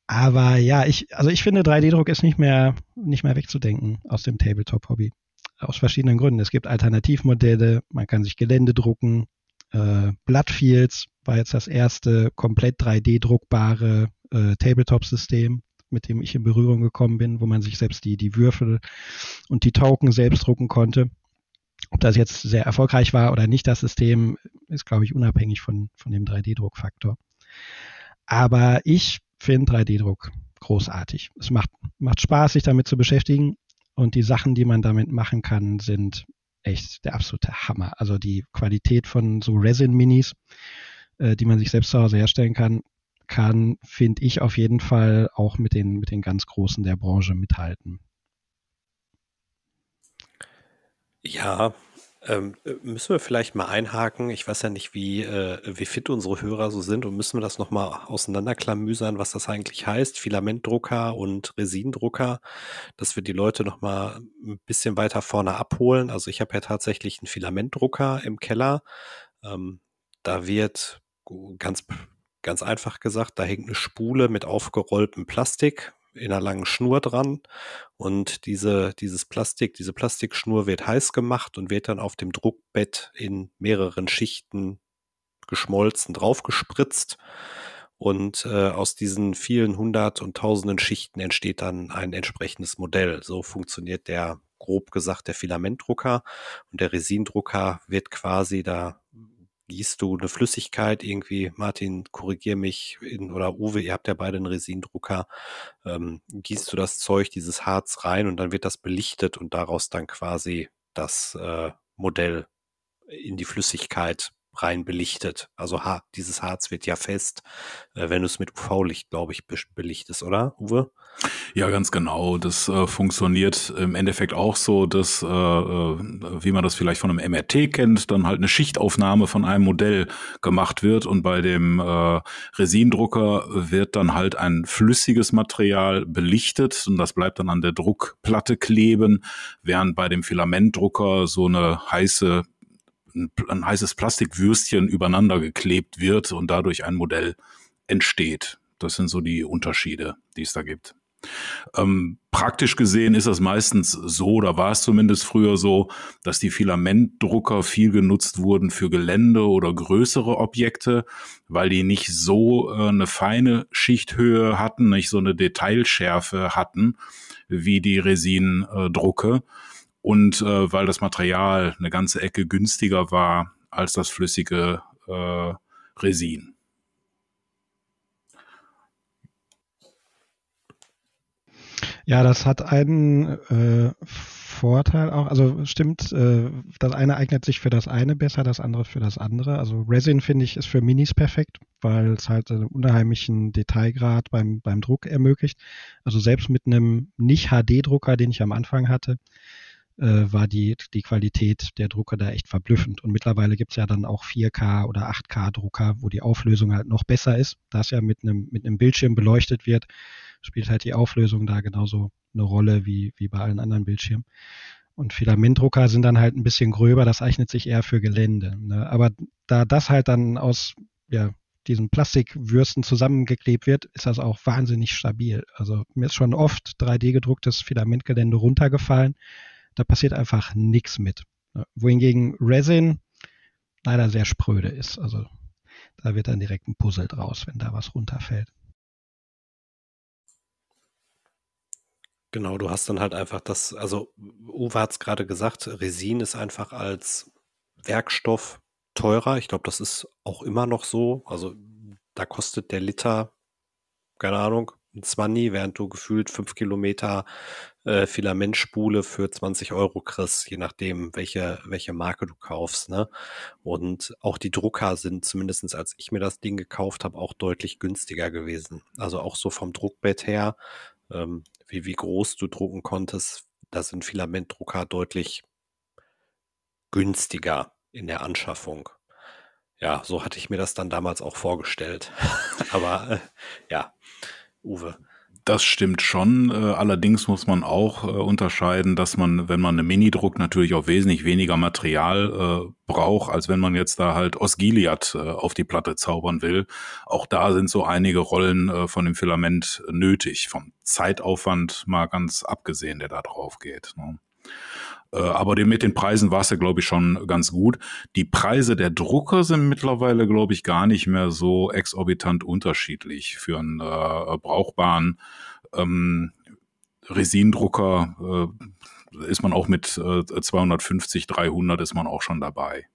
Aber ja, ich, also ich finde 3D-Druck ist nicht mehr, nicht mehr wegzudenken aus dem Tabletop-Hobby aus verschiedenen Gründen. Es gibt Alternativmodelle, man kann sich Gelände drucken. Äh, Bloodfields war jetzt das erste komplett 3D-druckbare äh, Tabletop-System, mit dem ich in Berührung gekommen bin, wo man sich selbst die, die Würfel und die Token selbst drucken konnte. Ob das jetzt sehr erfolgreich war oder nicht, das System ist, glaube ich, unabhängig von, von dem 3D-Druckfaktor. Aber ich finde 3D-Druck großartig. Es macht, macht Spaß, sich damit zu beschäftigen. Und die Sachen, die man damit machen kann, sind echt der absolute Hammer. Also die Qualität von so Resin-Minis, äh, die man sich selbst zu Hause herstellen kann, kann, finde ich auf jeden Fall auch mit den, mit den ganz Großen der Branche mithalten. Ja, ähm, müssen wir vielleicht mal einhaken. Ich weiß ja nicht, wie, äh, wie fit unsere Hörer so sind und müssen wir das nochmal auseinanderklamüsern, was das eigentlich heißt, Filamentdrucker und Resindrucker, dass wir die Leute nochmal ein bisschen weiter vorne abholen. Also ich habe ja tatsächlich einen Filamentdrucker im Keller. Ähm, da wird ganz, ganz einfach gesagt, da hängt eine Spule mit aufgerolltem Plastik in einer langen Schnur dran und diese, dieses Plastik, diese Plastikschnur wird heiß gemacht und wird dann auf dem Druckbett in mehreren Schichten geschmolzen draufgespritzt. Und äh, aus diesen vielen hundert und tausenden Schichten entsteht dann ein entsprechendes Modell. So funktioniert der, grob gesagt, der Filamentdrucker. Und der Resindrucker wird quasi, da gießt du eine Flüssigkeit irgendwie, Martin, korrigier mich, in, oder Uwe, ihr habt ja beide einen Resindrucker, ähm, gießt du das Zeug, dieses Harz rein und dann wird das belichtet und daraus dann quasi das äh, Modell in die Flüssigkeit rein belichtet. Also ha dieses Harz wird ja fest, äh, wenn du es mit UV-Licht, glaube ich, be belichtest, oder, Uwe? Ja, ganz genau. Das äh, funktioniert im Endeffekt auch so, dass, äh, äh wie man das vielleicht von einem MRT kennt, dann halt eine Schichtaufnahme von einem Modell gemacht wird und bei dem äh, Resindrucker wird dann halt ein flüssiges Material belichtet und das bleibt dann an der Druckplatte kleben, während bei dem Filamentdrucker so eine heiße ein, ein heißes Plastikwürstchen übereinander geklebt wird und dadurch ein Modell entsteht. Das sind so die Unterschiede, die es da gibt. Ähm, praktisch gesehen ist das meistens so, oder war es zumindest früher so, dass die Filamentdrucker viel genutzt wurden für Gelände oder größere Objekte, weil die nicht so äh, eine feine Schichthöhe hatten, nicht so eine Detailschärfe hatten wie die Resindrucke. Äh, und äh, weil das Material eine ganze Ecke günstiger war als das flüssige äh, Resin. Ja, das hat einen äh, Vorteil auch. Also stimmt, äh, das eine eignet sich für das eine besser, das andere für das andere. Also Resin finde ich ist für Minis perfekt, weil es halt einen unheimlichen Detailgrad beim, beim Druck ermöglicht. Also selbst mit einem nicht HD-Drucker, den ich am Anfang hatte, war die, die Qualität der Drucker da echt verblüffend. Und mittlerweile gibt's ja dann auch 4K oder 8K Drucker, wo die Auflösung halt noch besser ist. Da es ja mit einem, mit einem Bildschirm beleuchtet wird, spielt halt die Auflösung da genauso eine Rolle wie, wie bei allen anderen Bildschirmen. Und Filamentdrucker sind dann halt ein bisschen gröber, das eignet sich eher für Gelände. Ne? Aber da das halt dann aus ja, diesen Plastikwürsten zusammengeklebt wird, ist das auch wahnsinnig stabil. Also mir ist schon oft 3D gedrucktes Filamentgelände runtergefallen da passiert einfach nichts mit. Wohingegen Resin leider sehr spröde ist. Also da wird dann direkt ein Puzzle draus, wenn da was runterfällt. Genau, du hast dann halt einfach das, also Uwe hat es gerade gesagt, Resin ist einfach als Werkstoff teurer. Ich glaube, das ist auch immer noch so. Also da kostet der Liter, keine Ahnung, ein 20, während du gefühlt fünf Kilometer äh, Filamentspule für 20 Euro kriegst, je nachdem, welche, welche Marke du kaufst. Ne? Und auch die Drucker sind, zumindestens als ich mir das Ding gekauft habe, auch deutlich günstiger gewesen. Also auch so vom Druckbett her, ähm, wie, wie groß du drucken konntest, da sind Filamentdrucker deutlich günstiger in der Anschaffung. Ja, so hatte ich mir das dann damals auch vorgestellt. [LAUGHS] Aber äh, ja, Uwe. Das stimmt schon. Äh, allerdings muss man auch äh, unterscheiden, dass man, wenn man eine Minidruck natürlich auch wesentlich weniger Material äh, braucht, als wenn man jetzt da halt Osgiliath äh, auf die Platte zaubern will. Auch da sind so einige Rollen äh, von dem Filament nötig, vom Zeitaufwand mal ganz abgesehen, der da drauf geht. Ne? Äh, aber mit den Preisen war es ja, glaube ich, schon ganz gut. Die Preise der Drucker sind mittlerweile, glaube ich, gar nicht mehr so exorbitant unterschiedlich. Für einen äh, brauchbaren ähm, Resindrucker äh, ist man auch mit äh, 250, 300 ist man auch schon dabei.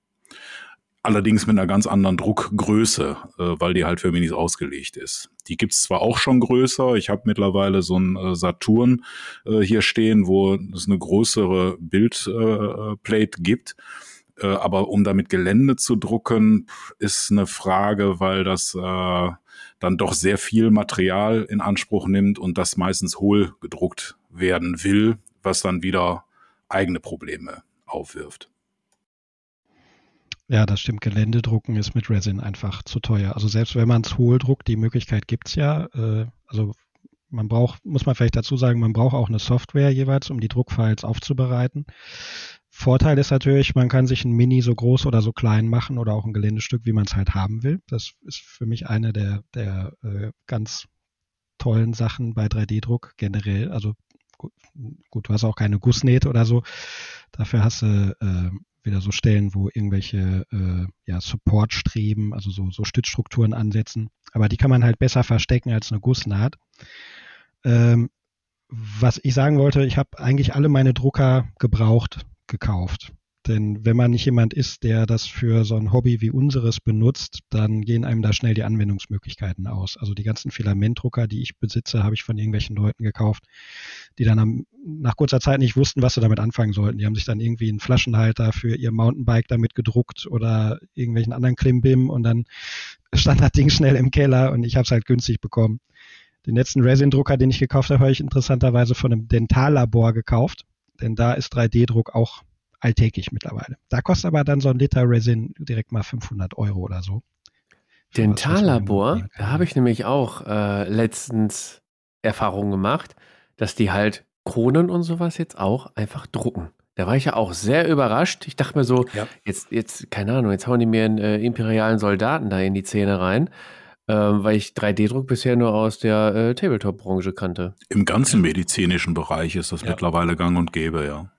Allerdings mit einer ganz anderen Druckgröße, äh, weil die halt für Minis ausgelegt ist. Die gibt's zwar auch schon größer, ich habe mittlerweile so ein äh, Saturn äh, hier stehen, wo es eine größere Bildplate äh, gibt. Äh, aber um damit Gelände zu drucken, ist eine Frage, weil das äh, dann doch sehr viel Material in Anspruch nimmt und das meistens hohl gedruckt werden will, was dann wieder eigene Probleme aufwirft. Ja, das stimmt. Geländedrucken ist mit Resin einfach zu teuer. Also selbst wenn man es hohl druckt, die Möglichkeit gibt's ja. Äh, also man braucht, muss man vielleicht dazu sagen, man braucht auch eine Software jeweils, um die Druckfiles aufzubereiten. Vorteil ist natürlich, man kann sich ein Mini so groß oder so klein machen oder auch ein Geländestück, wie man es halt haben will. Das ist für mich eine der, der äh, ganz tollen Sachen bei 3D-Druck generell. Also gut, gut, du hast auch keine Gussnähte oder so. Dafür hast du äh, wieder so Stellen, wo irgendwelche äh, ja, Support-Streben, also so, so Stützstrukturen ansetzen. Aber die kann man halt besser verstecken als eine Gussnaht. Ähm, was ich sagen wollte, ich habe eigentlich alle meine Drucker gebraucht gekauft. Denn wenn man nicht jemand ist, der das für so ein Hobby wie unseres benutzt, dann gehen einem da schnell die Anwendungsmöglichkeiten aus. Also die ganzen Filamentdrucker, die ich besitze, habe ich von irgendwelchen Leuten gekauft, die dann am, nach kurzer Zeit nicht wussten, was sie damit anfangen sollten. Die haben sich dann irgendwie einen Flaschenhalter für ihr Mountainbike damit gedruckt oder irgendwelchen anderen Klimbim und dann stand das Ding schnell im Keller und ich habe es halt günstig bekommen. Den letzten Resin-Drucker, den ich gekauft habe, habe ich interessanterweise von einem Dentallabor gekauft, denn da ist 3D-Druck auch alltäglich mittlerweile. Da kostet aber dann so ein Liter Resin direkt mal 500 Euro oder so. Dentallabor, da habe ich nämlich auch äh, letztens Erfahrungen gemacht, dass die halt Kronen und sowas jetzt auch einfach drucken. Da war ich ja auch sehr überrascht. Ich dachte mir so, ja. jetzt, jetzt, keine Ahnung, jetzt hauen die mir einen äh, imperialen Soldaten da in die Zähne rein, äh, weil ich 3D-Druck bisher nur aus der äh, Tabletop-Branche kannte. Im ganzen medizinischen Bereich ist das ja. mittlerweile gang und gäbe, ja.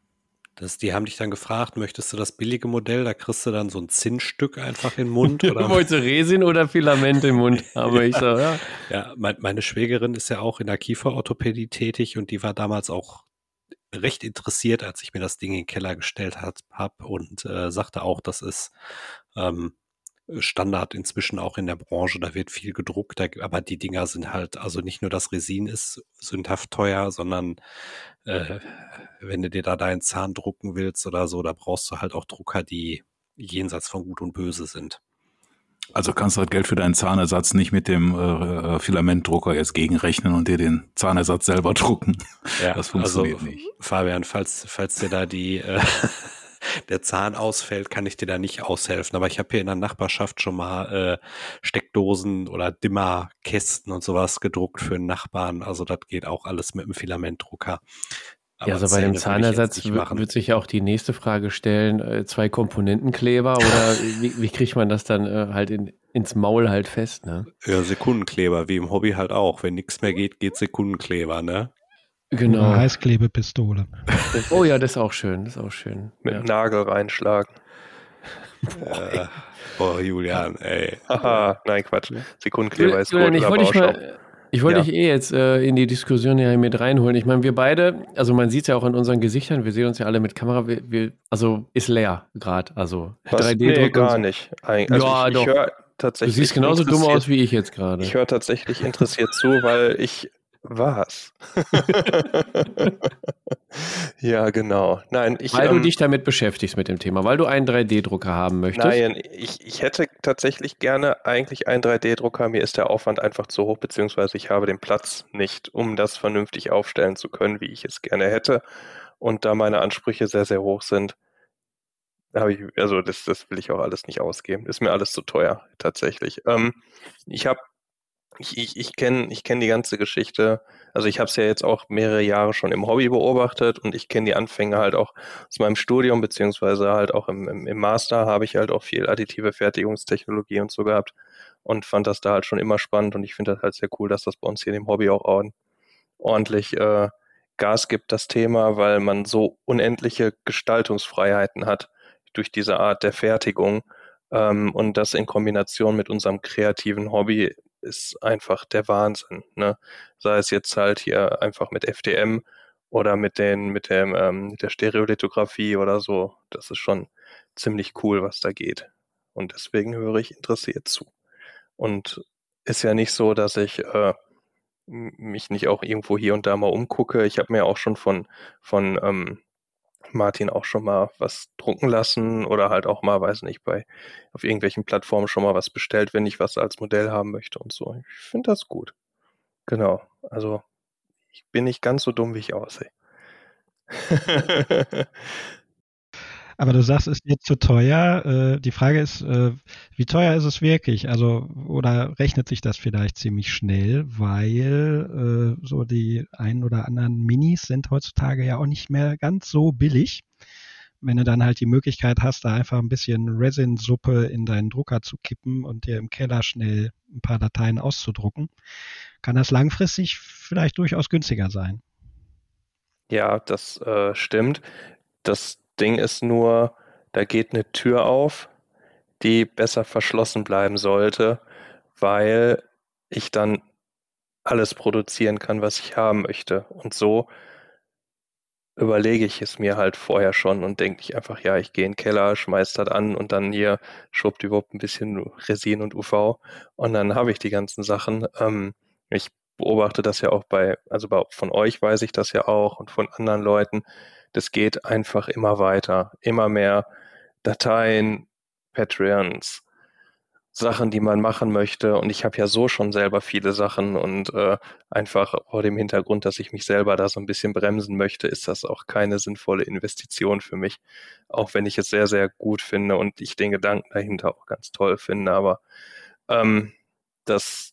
Das, die haben dich dann gefragt, möchtest du das billige Modell? Da kriegst du dann so ein Zinnstück einfach in den Mund. [LAUGHS] Oder? Wolltest du Resin oder Filament im Mund? [LAUGHS] Aber ja. ich so, ja. Ja, mein, meine Schwägerin ist ja auch in der Kieferorthopädie tätig und die war damals auch recht interessiert, als ich mir das Ding in den Keller gestellt habe und äh, sagte auch, das ist ähm, Standard inzwischen auch in der Branche. Da wird viel gedruckt, aber die Dinger sind halt, also nicht nur das Resin ist sündhaft teuer, sondern äh, wenn du dir da deinen Zahn drucken willst oder so, da brauchst du halt auch Drucker, die jenseits von Gut und Böse sind. Also kannst du halt Geld für deinen Zahnersatz nicht mit dem äh, äh Filamentdrucker jetzt gegenrechnen und dir den Zahnersatz selber drucken. Ja, das funktioniert also, nicht. Fabian, falls, falls dir da die äh, der Zahn ausfällt, kann ich dir da nicht aushelfen. Aber ich habe hier in der Nachbarschaft schon mal äh, Steckdosen oder Dimmerkästen und sowas gedruckt für einen Nachbarn. Also das geht auch alles mit dem Filamentdrucker. Aber ja, also bei dem Zahnersatz wird sich ja auch die nächste Frage stellen, äh, zwei Komponentenkleber oder [LAUGHS] wie, wie, kriegt man das dann äh, halt in, ins Maul halt fest, ne? Ja, Sekundenkleber, wie im Hobby halt auch. Wenn nichts mehr geht, geht Sekundenkleber, ne? Genau. Oder Heißklebepistole. [LAUGHS] oh ja, das ist auch schön. Das ist auch schön. Mit ja. Nagel reinschlagen. Boah, [LAUGHS] oh, Julian, ey. Haha, nein, Quatsch. Sekundenkleber ist gut. Ich wollte mal, ich wollte ja. dich eh jetzt äh, in die Diskussion ja mit reinholen. Ich meine, wir beide, also man sieht es ja auch in unseren Gesichtern, wir sehen uns ja alle mit Kamera, wir, wir, also ist leer gerade. Also 3D-Druck. Nee, gar nicht. Also ja, ich, ich doch. tatsächlich. Du siehst genauso dumm aus wie ich jetzt gerade. Ich höre tatsächlich interessiert zu, weil ich was? [LAUGHS] ja, genau. Nein, ich, weil du ähm, dich damit beschäftigst mit dem Thema, weil du einen 3D-Drucker haben möchtest. Nein, ich, ich hätte tatsächlich gerne eigentlich einen 3D-Drucker. Mir ist der Aufwand einfach zu hoch, beziehungsweise ich habe den Platz nicht, um das vernünftig aufstellen zu können, wie ich es gerne hätte. Und da meine Ansprüche sehr, sehr hoch sind, habe ich, also das, das will ich auch alles nicht ausgeben. Ist mir alles zu teuer, tatsächlich. Ähm, ich habe ich, ich, ich kenne ich kenn die ganze Geschichte. Also ich habe es ja jetzt auch mehrere Jahre schon im Hobby beobachtet und ich kenne die Anfänge halt auch aus meinem Studium, beziehungsweise halt auch im, im, im Master habe ich halt auch viel additive Fertigungstechnologie und so gehabt und fand das da halt schon immer spannend und ich finde das halt sehr cool, dass das bei uns hier im Hobby auch ordentlich äh, Gas gibt, das Thema, weil man so unendliche Gestaltungsfreiheiten hat durch diese Art der Fertigung ähm, und das in Kombination mit unserem kreativen Hobby ist einfach der Wahnsinn. Ne? Sei es jetzt halt hier einfach mit FDM oder mit den, mit dem, ähm, der Stereolithografie oder so. Das ist schon ziemlich cool, was da geht. Und deswegen höre ich interessiert zu. Und ist ja nicht so, dass ich äh, mich nicht auch irgendwo hier und da mal umgucke. Ich habe mir auch schon von, von ähm, Martin auch schon mal was drucken lassen oder halt auch mal, weiß nicht, bei auf irgendwelchen Plattformen schon mal was bestellt, wenn ich was als Modell haben möchte und so. Ich finde das gut. Genau. Also ich bin nicht ganz so dumm, wie ich aussehe. [LAUGHS] [LAUGHS] Aber du sagst, es ist jetzt zu teuer. Äh, die Frage ist, äh, wie teuer ist es wirklich? Also, oder rechnet sich das vielleicht ziemlich schnell, weil äh, so die ein oder anderen Minis sind heutzutage ja auch nicht mehr ganz so billig. Wenn du dann halt die Möglichkeit hast, da einfach ein bisschen Resin-Suppe in deinen Drucker zu kippen und dir im Keller schnell ein paar Dateien auszudrucken, kann das langfristig vielleicht durchaus günstiger sein. Ja, das äh, stimmt. Das Ding ist nur, da geht eine Tür auf, die besser verschlossen bleiben sollte, weil ich dann alles produzieren kann, was ich haben möchte. Und so überlege ich es mir halt vorher schon und denke ich einfach, ja, ich gehe in den Keller, schmeiß das an und dann hier schwuppdiwupp ein bisschen Resin und UV und dann habe ich die ganzen Sachen. Ähm, ich beobachte das ja auch bei, also bei, von euch weiß ich das ja auch und von anderen Leuten. Das geht einfach immer weiter, immer mehr Dateien, Patreons, Sachen, die man machen möchte. Und ich habe ja so schon selber viele Sachen und äh, einfach vor dem Hintergrund, dass ich mich selber da so ein bisschen bremsen möchte, ist das auch keine sinnvolle Investition für mich. Auch wenn ich es sehr, sehr gut finde und ich den Gedanken dahinter auch ganz toll finde. Aber ähm, das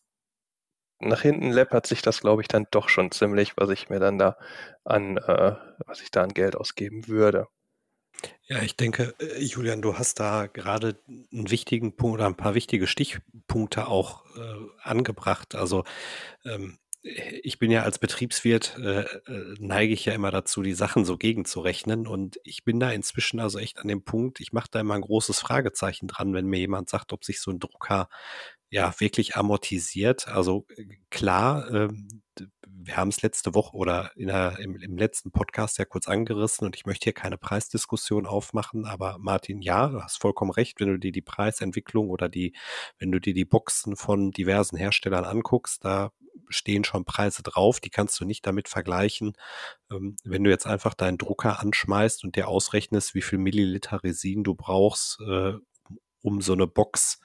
nach hinten läppert sich das, glaube ich, dann doch schon ziemlich, was ich mir dann da an, äh, was ich da an Geld ausgeben würde. Ja, ich denke, äh, Julian, du hast da gerade einen wichtigen Punkt oder ein paar wichtige Stichpunkte auch äh, angebracht. Also ähm, ich bin ja als Betriebswirt, äh, äh, neige ich ja immer dazu, die Sachen so gegenzurechnen. Und ich bin da inzwischen also echt an dem Punkt, ich mache da immer ein großes Fragezeichen dran, wenn mir jemand sagt, ob sich so ein Drucker ja wirklich amortisiert. Also äh, klar, ähm, wir haben es letzte Woche oder der, im, im, letzten Podcast ja kurz angerissen und ich möchte hier keine Preisdiskussion aufmachen, aber Martin, ja, du hast vollkommen recht, wenn du dir die Preisentwicklung oder die, wenn du dir die Boxen von diversen Herstellern anguckst, da stehen schon Preise drauf, die kannst du nicht damit vergleichen. Ähm, wenn du jetzt einfach deinen Drucker anschmeißt und dir ausrechnest, wie viel Milliliter Resin du brauchst, äh, um so eine Box,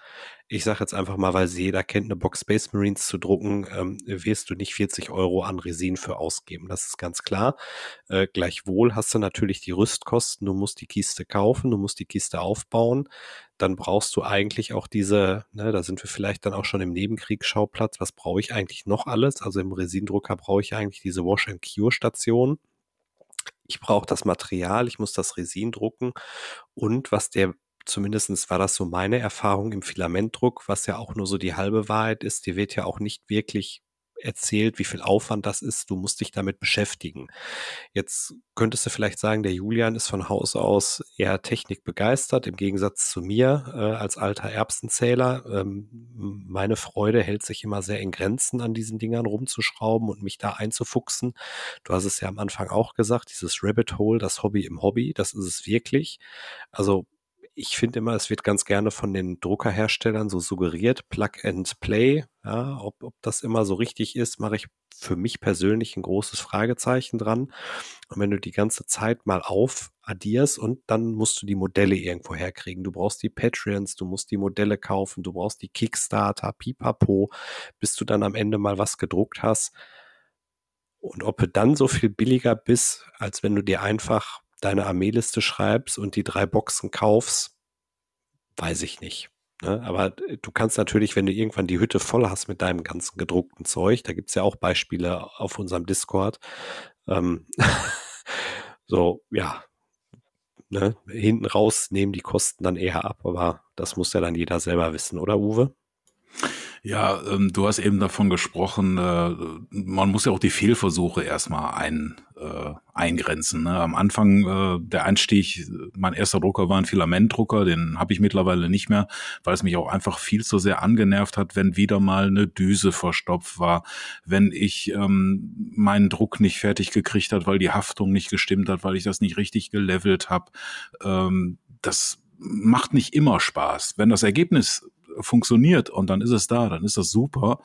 ich sage jetzt einfach mal, weil sie jeder kennt, eine Box Space Marines zu drucken, ähm, wirst du nicht 40 Euro an Resin für ausgeben. Das ist ganz klar. Äh, gleichwohl hast du natürlich die Rüstkosten. Du musst die Kiste kaufen, du musst die Kiste aufbauen. Dann brauchst du eigentlich auch diese, ne, da sind wir vielleicht dann auch schon im Nebenkriegsschauplatz. Was brauche ich eigentlich noch alles? Also im Resindrucker brauche ich eigentlich diese Wash and Cure Station ich brauche das Material, ich muss das Resin drucken und was der zumindestens war das so meine Erfahrung im Filamentdruck, was ja auch nur so die halbe Wahrheit ist. Dir wird ja auch nicht wirklich erzählt, wie viel Aufwand das ist. Du musst dich damit beschäftigen. Jetzt könntest du vielleicht sagen, der Julian ist von Haus aus eher Technik begeistert, im Gegensatz zu mir äh, als alter Erbsenzähler. Ähm, meine Freude hält sich immer sehr in Grenzen, an diesen Dingern rumzuschrauben und mich da einzufuchsen. Du hast es ja am Anfang auch gesagt, dieses Rabbit Hole, das Hobby im Hobby, das ist es wirklich. Also ich finde immer, es wird ganz gerne von den Druckerherstellern so suggeriert, Plug and Play. Ja, ob, ob das immer so richtig ist, mache ich für mich persönlich ein großes Fragezeichen dran. Und wenn du die ganze Zeit mal aufaddierst und dann musst du die Modelle irgendwo herkriegen. Du brauchst die Patreons, du musst die Modelle kaufen, du brauchst die Kickstarter, pipapo, bis du dann am Ende mal was gedruckt hast. Und ob du dann so viel billiger bist, als wenn du dir einfach deine Armeeliste schreibst und die drei Boxen kaufst, weiß ich nicht. Ne? Aber du kannst natürlich, wenn du irgendwann die Hütte voll hast mit deinem ganzen gedruckten Zeug, da gibt es ja auch Beispiele auf unserem Discord. Ähm, [LAUGHS] so, ja, ne? hinten raus nehmen die Kosten dann eher ab, aber das muss ja dann jeder selber wissen, oder Uwe? Ja, ähm, du hast eben davon gesprochen, äh, man muss ja auch die Fehlversuche erstmal ein, äh, eingrenzen. Ne? Am Anfang äh, der Einstieg, mein erster Drucker war ein Filamentdrucker, den habe ich mittlerweile nicht mehr, weil es mich auch einfach viel zu sehr angenervt hat, wenn wieder mal eine Düse verstopft war, wenn ich ähm, meinen Druck nicht fertig gekriegt hat, weil die Haftung nicht gestimmt hat, weil ich das nicht richtig gelevelt habe. Ähm, das macht nicht immer Spaß. Wenn das Ergebnis funktioniert und dann ist es da, dann ist das super.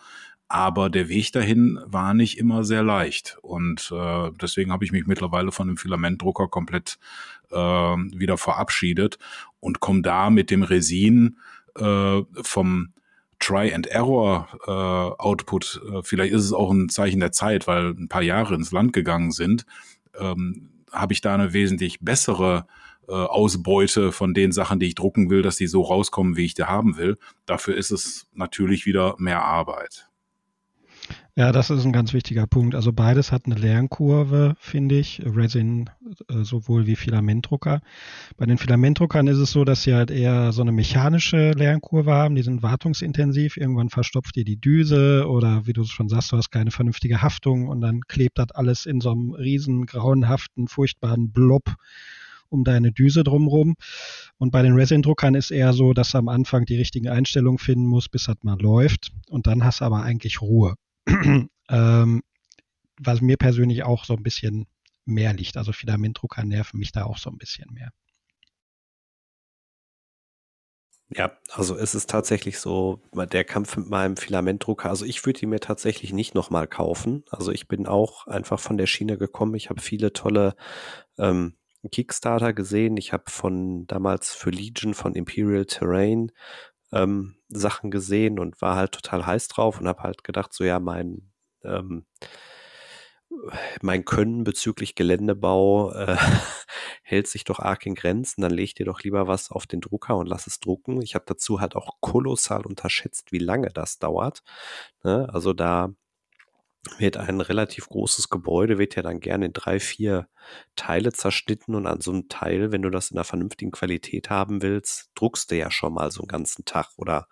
Aber der Weg dahin war nicht immer sehr leicht. Und äh, deswegen habe ich mich mittlerweile von dem Filamentdrucker komplett äh, wieder verabschiedet und komme da mit dem Resin äh, vom Try and Error äh, Output, äh, vielleicht ist es auch ein Zeichen der Zeit, weil ein paar Jahre ins Land gegangen sind, ähm, habe ich da eine wesentlich bessere äh, Ausbeute von den Sachen, die ich drucken will, dass die so rauskommen, wie ich die haben will. Dafür ist es natürlich wieder mehr Arbeit. Ja, das ist ein ganz wichtiger Punkt. Also beides hat eine Lernkurve, finde ich. Resin äh, sowohl wie Filamentdrucker. Bei den Filamentdruckern ist es so, dass sie halt eher so eine mechanische Lernkurve haben. Die sind wartungsintensiv. Irgendwann verstopft ihr die Düse oder wie du schon sagst, du hast keine vernünftige Haftung und dann klebt das alles in so einem riesen grauenhaften, furchtbaren Blob um deine Düse drumherum. Und bei den Resin-Druckern ist eher so, dass du am Anfang die richtigen Einstellungen finden musst, bis das mal läuft. Und dann hast du aber eigentlich Ruhe. [CLEARS THROAT] ähm, was mir persönlich auch so ein bisschen mehr liegt. Also Filamentdrucker nerven mich da auch so ein bisschen mehr. Ja, also es ist tatsächlich so, der Kampf mit meinem Filamentdrucker, also ich würde ihn mir tatsächlich nicht nochmal kaufen. Also ich bin auch einfach von der Schiene gekommen. Ich habe viele tolle ähm, Kickstarter gesehen. Ich habe von damals für Legion von Imperial Terrain ähm, Sachen gesehen und war halt total heiß drauf und habe halt gedacht, so ja, mein ähm, mein Können bezüglich Geländebau äh, [LAUGHS] hält sich doch arg in Grenzen, dann leg dir doch lieber was auf den Drucker und lass es drucken. Ich habe dazu halt auch kolossal unterschätzt, wie lange das dauert. Ne? Also da wird ein relativ großes Gebäude, wird ja dann gerne in drei, vier Teile zerschnitten und an so einem Teil, wenn du das in einer vernünftigen Qualität haben willst, druckst du ja schon mal so einen ganzen Tag oder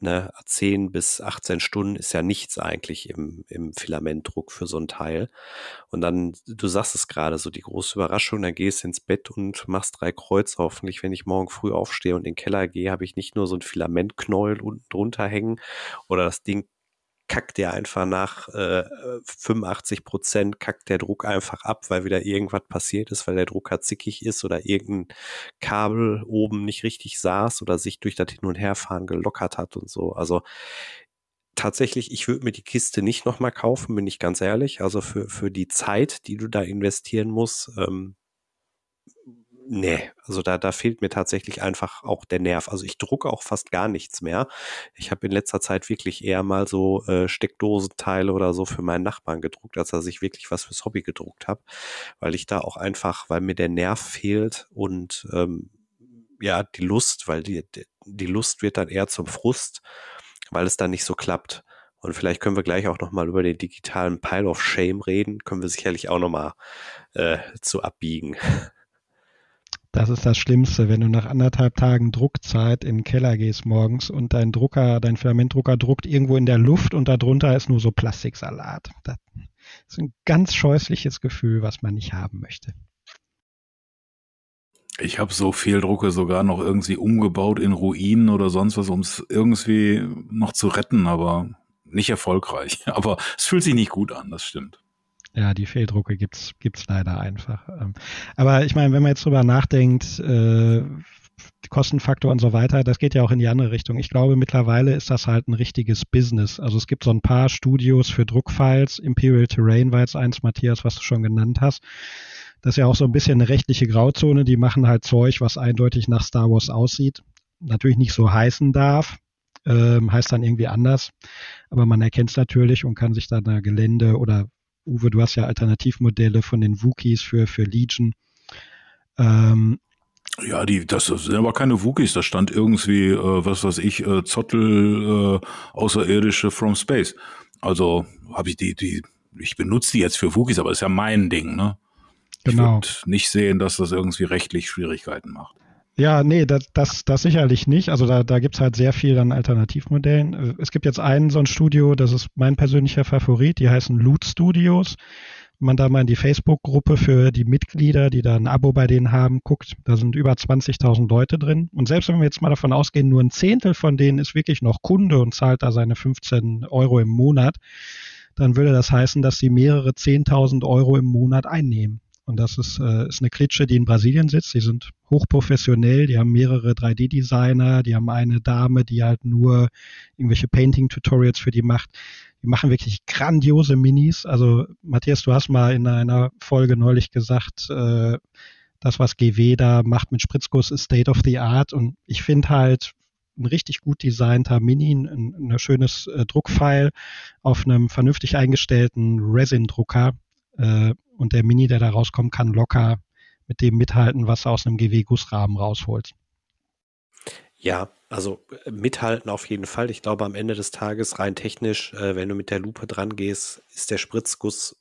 ne, 10 bis 18 Stunden ist ja nichts eigentlich im, im Filamentdruck für so ein Teil. Und dann, du sagst es gerade, so die große Überraschung, dann gehst du ins Bett und machst drei Kreuze. Hoffentlich, wenn ich morgen früh aufstehe und in den Keller gehe, habe ich nicht nur so ein Filamentknäuel unten drunter hängen oder das Ding kackt der einfach nach äh, 85 Prozent, kackt der Druck einfach ab, weil wieder irgendwas passiert ist, weil der Drucker zickig ist oder irgendein Kabel oben nicht richtig saß oder sich durch das Hin- und Herfahren gelockert hat und so. Also tatsächlich, ich würde mir die Kiste nicht nochmal kaufen, bin ich ganz ehrlich. Also für, für die Zeit, die du da investieren musst, ähm, Nee, also da, da fehlt mir tatsächlich einfach auch der Nerv. Also ich drucke auch fast gar nichts mehr. Ich habe in letzter Zeit wirklich eher mal so äh, Steckdosenteile oder so für meinen Nachbarn gedruckt, als dass ich wirklich was fürs Hobby gedruckt habe, weil ich da auch einfach, weil mir der Nerv fehlt und ähm, ja, die Lust, weil die, die Lust wird dann eher zum Frust, weil es dann nicht so klappt. Und vielleicht können wir gleich auch nochmal über den digitalen Pile of Shame reden, können wir sicherlich auch nochmal äh, zu abbiegen. [LAUGHS] Das ist das Schlimmste, wenn du nach anderthalb Tagen Druckzeit in den Keller gehst morgens und dein Drucker, dein Filamentdrucker druckt irgendwo in der Luft und darunter ist nur so Plastiksalat. Das ist ein ganz scheußliches Gefühl, was man nicht haben möchte. Ich habe so viel Drucke sogar noch irgendwie umgebaut in Ruinen oder sonst was, um es irgendwie noch zu retten, aber nicht erfolgreich. [LAUGHS] Aber es fühlt sich nicht gut an, das stimmt. Ja, die Fehldrucke gibt's gibt's leider einfach. Ähm. Aber ich meine, wenn man jetzt drüber nachdenkt, äh, Kostenfaktor und so weiter, das geht ja auch in die andere Richtung. Ich glaube, mittlerweile ist das halt ein richtiges Business. Also es gibt so ein paar Studios für Druckfiles. Imperial Terrain war jetzt eins, Matthias, was du schon genannt hast. Das ist ja auch so ein bisschen eine rechtliche Grauzone. Die machen halt Zeug, was eindeutig nach Star Wars aussieht. Natürlich nicht so heißen darf. Ähm, heißt dann irgendwie anders. Aber man erkennt es natürlich und kann sich dann da Gelände oder Uwe, du hast ja Alternativmodelle von den Wookies für, für Legion. Ähm, ja, die, das sind aber keine Wookies, da stand irgendwie, äh, was weiß ich, äh, Zottel, äh, Außerirdische from Space. Also habe ich die, die, ich benutze die jetzt für Wookies, aber ist ja mein Ding, ne? Genau. Ich würde nicht sehen, dass das irgendwie rechtlich Schwierigkeiten macht. Ja, nee, das, das, das sicherlich nicht. Also da, da gibt's halt sehr viel an Alternativmodellen. Es gibt jetzt einen so ein Studio, das ist mein persönlicher Favorit, die heißen Loot Studios. Wenn man da mal in die Facebook-Gruppe für die Mitglieder, die da ein Abo bei denen haben, guckt, da sind über 20.000 Leute drin. Und selbst wenn wir jetzt mal davon ausgehen, nur ein Zehntel von denen ist wirklich noch Kunde und zahlt da seine 15 Euro im Monat, dann würde das heißen, dass sie mehrere 10.000 Euro im Monat einnehmen. Und das ist, äh, ist eine Klitsche, die in Brasilien sitzt. Die sind hochprofessionell, die haben mehrere 3D-Designer, die haben eine Dame, die halt nur irgendwelche Painting-Tutorials für die macht. Die machen wirklich grandiose Minis. Also Matthias, du hast mal in einer Folge neulich gesagt, äh, das, was GW da macht mit Spritzguss, ist State of the Art. Und ich finde halt ein richtig gut designter Mini, ein, ein schönes äh, Druckfile auf einem vernünftig eingestellten Resin-Drucker äh, und der Mini, der da rauskommt, kann locker mit dem mithalten, was er aus einem GW-Gussrahmen rausholt. Ja, also äh, mithalten auf jeden Fall. Ich glaube, am Ende des Tages rein technisch, äh, wenn du mit der Lupe dran gehst, ist der Spritzguss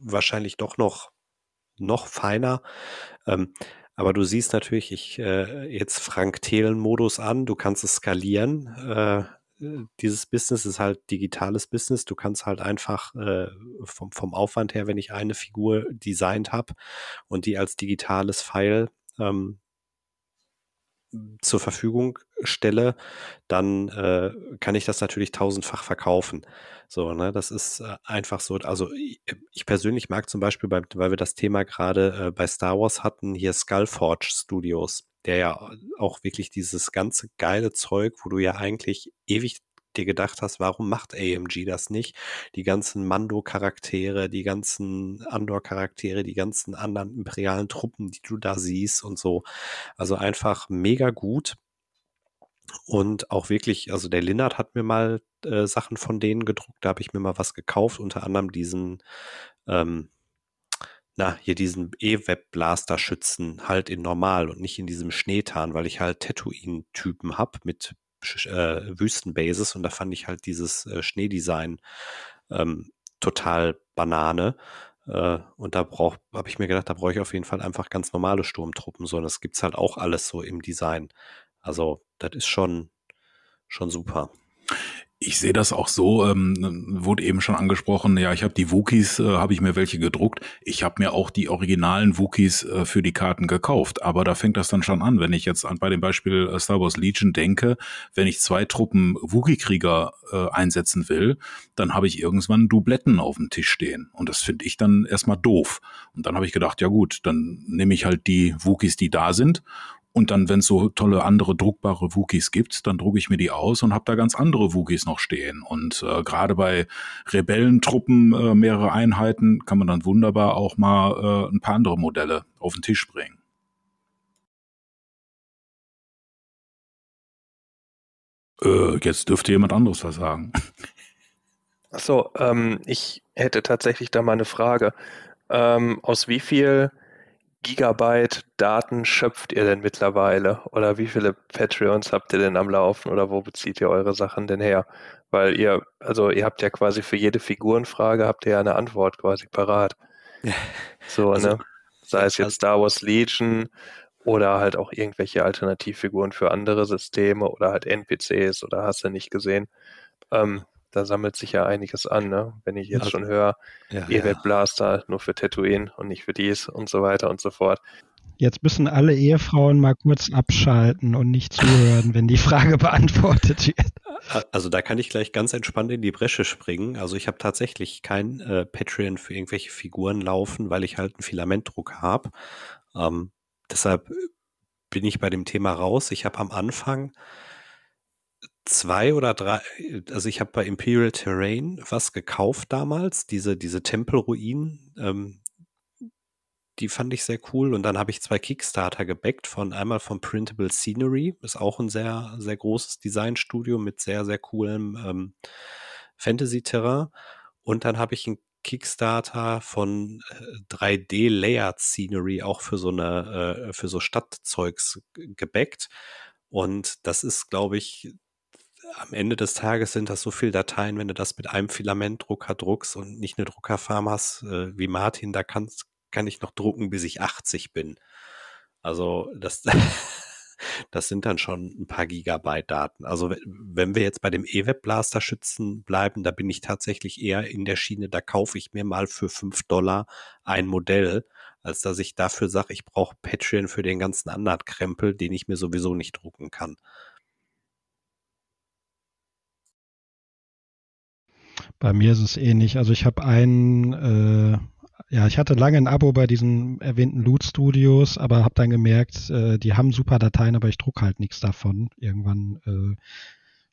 wahrscheinlich doch noch, noch feiner. Ähm, aber du siehst natürlich, ich äh, jetzt Frank Thelen Modus an, du kannst es skalieren. Äh, dieses Business ist halt digitales Business. Du kannst halt einfach äh, vom, vom Aufwand her, wenn ich eine Figur designt habe und die als digitales File ähm, zur Verfügung stelle, dann äh, kann ich das natürlich tausendfach verkaufen. So, ne, das ist äh, einfach so. Also ich persönlich mag zum Beispiel, bei, weil wir das Thema gerade äh, bei Star Wars hatten, hier Skullforge Studios, der ja auch wirklich dieses ganze geile Zeug, wo du ja eigentlich ewig dir gedacht hast, warum macht AMG das nicht? Die ganzen Mando-Charaktere, die ganzen Andor-Charaktere, die ganzen anderen imperialen Truppen, die du da siehst und so. Also einfach mega gut. Und auch wirklich, also der Linnert hat mir mal äh, Sachen von denen gedruckt, da habe ich mir mal was gekauft, unter anderem diesen, ähm, na, hier diesen E-Web-Blaster-Schützen halt in normal und nicht in diesem Schneetarn, weil ich halt Tatooine-Typen habe mit äh, Wüstenbases und da fand ich halt dieses äh, Schneedesign ähm, total Banane. Äh, und da habe ich mir gedacht, da brauche ich auf jeden Fall einfach ganz normale Sturmtruppen. So, und das gibt's halt auch alles so im Design. Also, das ist schon, schon super. Ich sehe das auch so, ähm, wurde eben schon angesprochen, ja, ich habe die Wookies, äh, habe ich mir welche gedruckt. Ich habe mir auch die originalen Wookies äh, für die Karten gekauft. Aber da fängt das dann schon an, wenn ich jetzt an, bei dem Beispiel äh, Star Wars Legion denke, wenn ich zwei Truppen Wookie-Krieger äh, einsetzen will, dann habe ich irgendwann Dubletten auf dem Tisch stehen. Und das finde ich dann erstmal doof. Und dann habe ich gedacht, ja gut, dann nehme ich halt die Wookies, die da sind und dann, wenn es so tolle andere druckbare Wookies gibt, dann drucke ich mir die aus und habe da ganz andere Wookies noch stehen. Und äh, gerade bei Rebellentruppen, äh, mehrere Einheiten, kann man dann wunderbar auch mal äh, ein paar andere Modelle auf den Tisch bringen. Äh, jetzt dürfte jemand anderes was sagen. Achso, ähm, ich hätte tatsächlich da mal eine Frage. Ähm, aus wie viel Gigabyte Daten schöpft ihr denn mittlerweile? Oder wie viele Patreons habt ihr denn am Laufen? Oder wo bezieht ihr eure Sachen denn her? Weil ihr, also ihr habt ja quasi für jede Figurenfrage habt ihr ja eine Antwort quasi parat. So, also, ne? Sei es jetzt Star Wars Legion oder halt auch irgendwelche Alternativfiguren für andere Systeme oder halt NPCs oder hast du nicht gesehen. Ähm, da sammelt sich ja einiges an, ne? Wenn ich jetzt also, schon höre, ja, E-Web Blaster nur für Tatooine und nicht für dies und so weiter und so fort. Jetzt müssen alle Ehefrauen mal kurz abschalten und nicht zuhören, wenn die Frage [LAUGHS] beantwortet wird. Also da kann ich gleich ganz entspannt in die Bresche springen. Also ich habe tatsächlich kein äh, Patreon für irgendwelche Figuren laufen, weil ich halt einen Filamentdruck habe. Ähm, deshalb bin ich bei dem Thema raus. Ich habe am Anfang zwei oder drei, also ich habe bei Imperial Terrain was gekauft damals, diese, diese Tempelruinen, ähm, die fand ich sehr cool. Und dann habe ich zwei Kickstarter gebackt von einmal von Printable Scenery, ist auch ein sehr, sehr großes Designstudio mit sehr, sehr coolem ähm, Fantasy-Terrain. Und dann habe ich einen Kickstarter von äh, 3D Layered Scenery auch für so eine, äh, für so Stadtzeugs gebackt. Und das ist, glaube ich, am Ende des Tages sind das so viele Dateien, wenn du das mit einem Filamentdrucker druckst und nicht eine Druckerfarm hast, äh, wie Martin, da kannst, kann ich noch drucken, bis ich 80 bin. Also das, [LAUGHS] das sind dann schon ein paar Gigabyte Daten. Also wenn wir jetzt bei dem E-Web Blaster Schützen bleiben, da bin ich tatsächlich eher in der Schiene, da kaufe ich mir mal für 5 Dollar ein Modell, als dass ich dafür sage, ich brauche Patreon für den ganzen anderen Krempel, den ich mir sowieso nicht drucken kann. Bei mir ist es ähnlich. Also ich habe einen, äh, ja, ich hatte lange ein Abo bei diesen erwähnten Loot Studios, aber habe dann gemerkt, äh, die haben super Dateien, aber ich druck halt nichts davon. Irgendwann äh,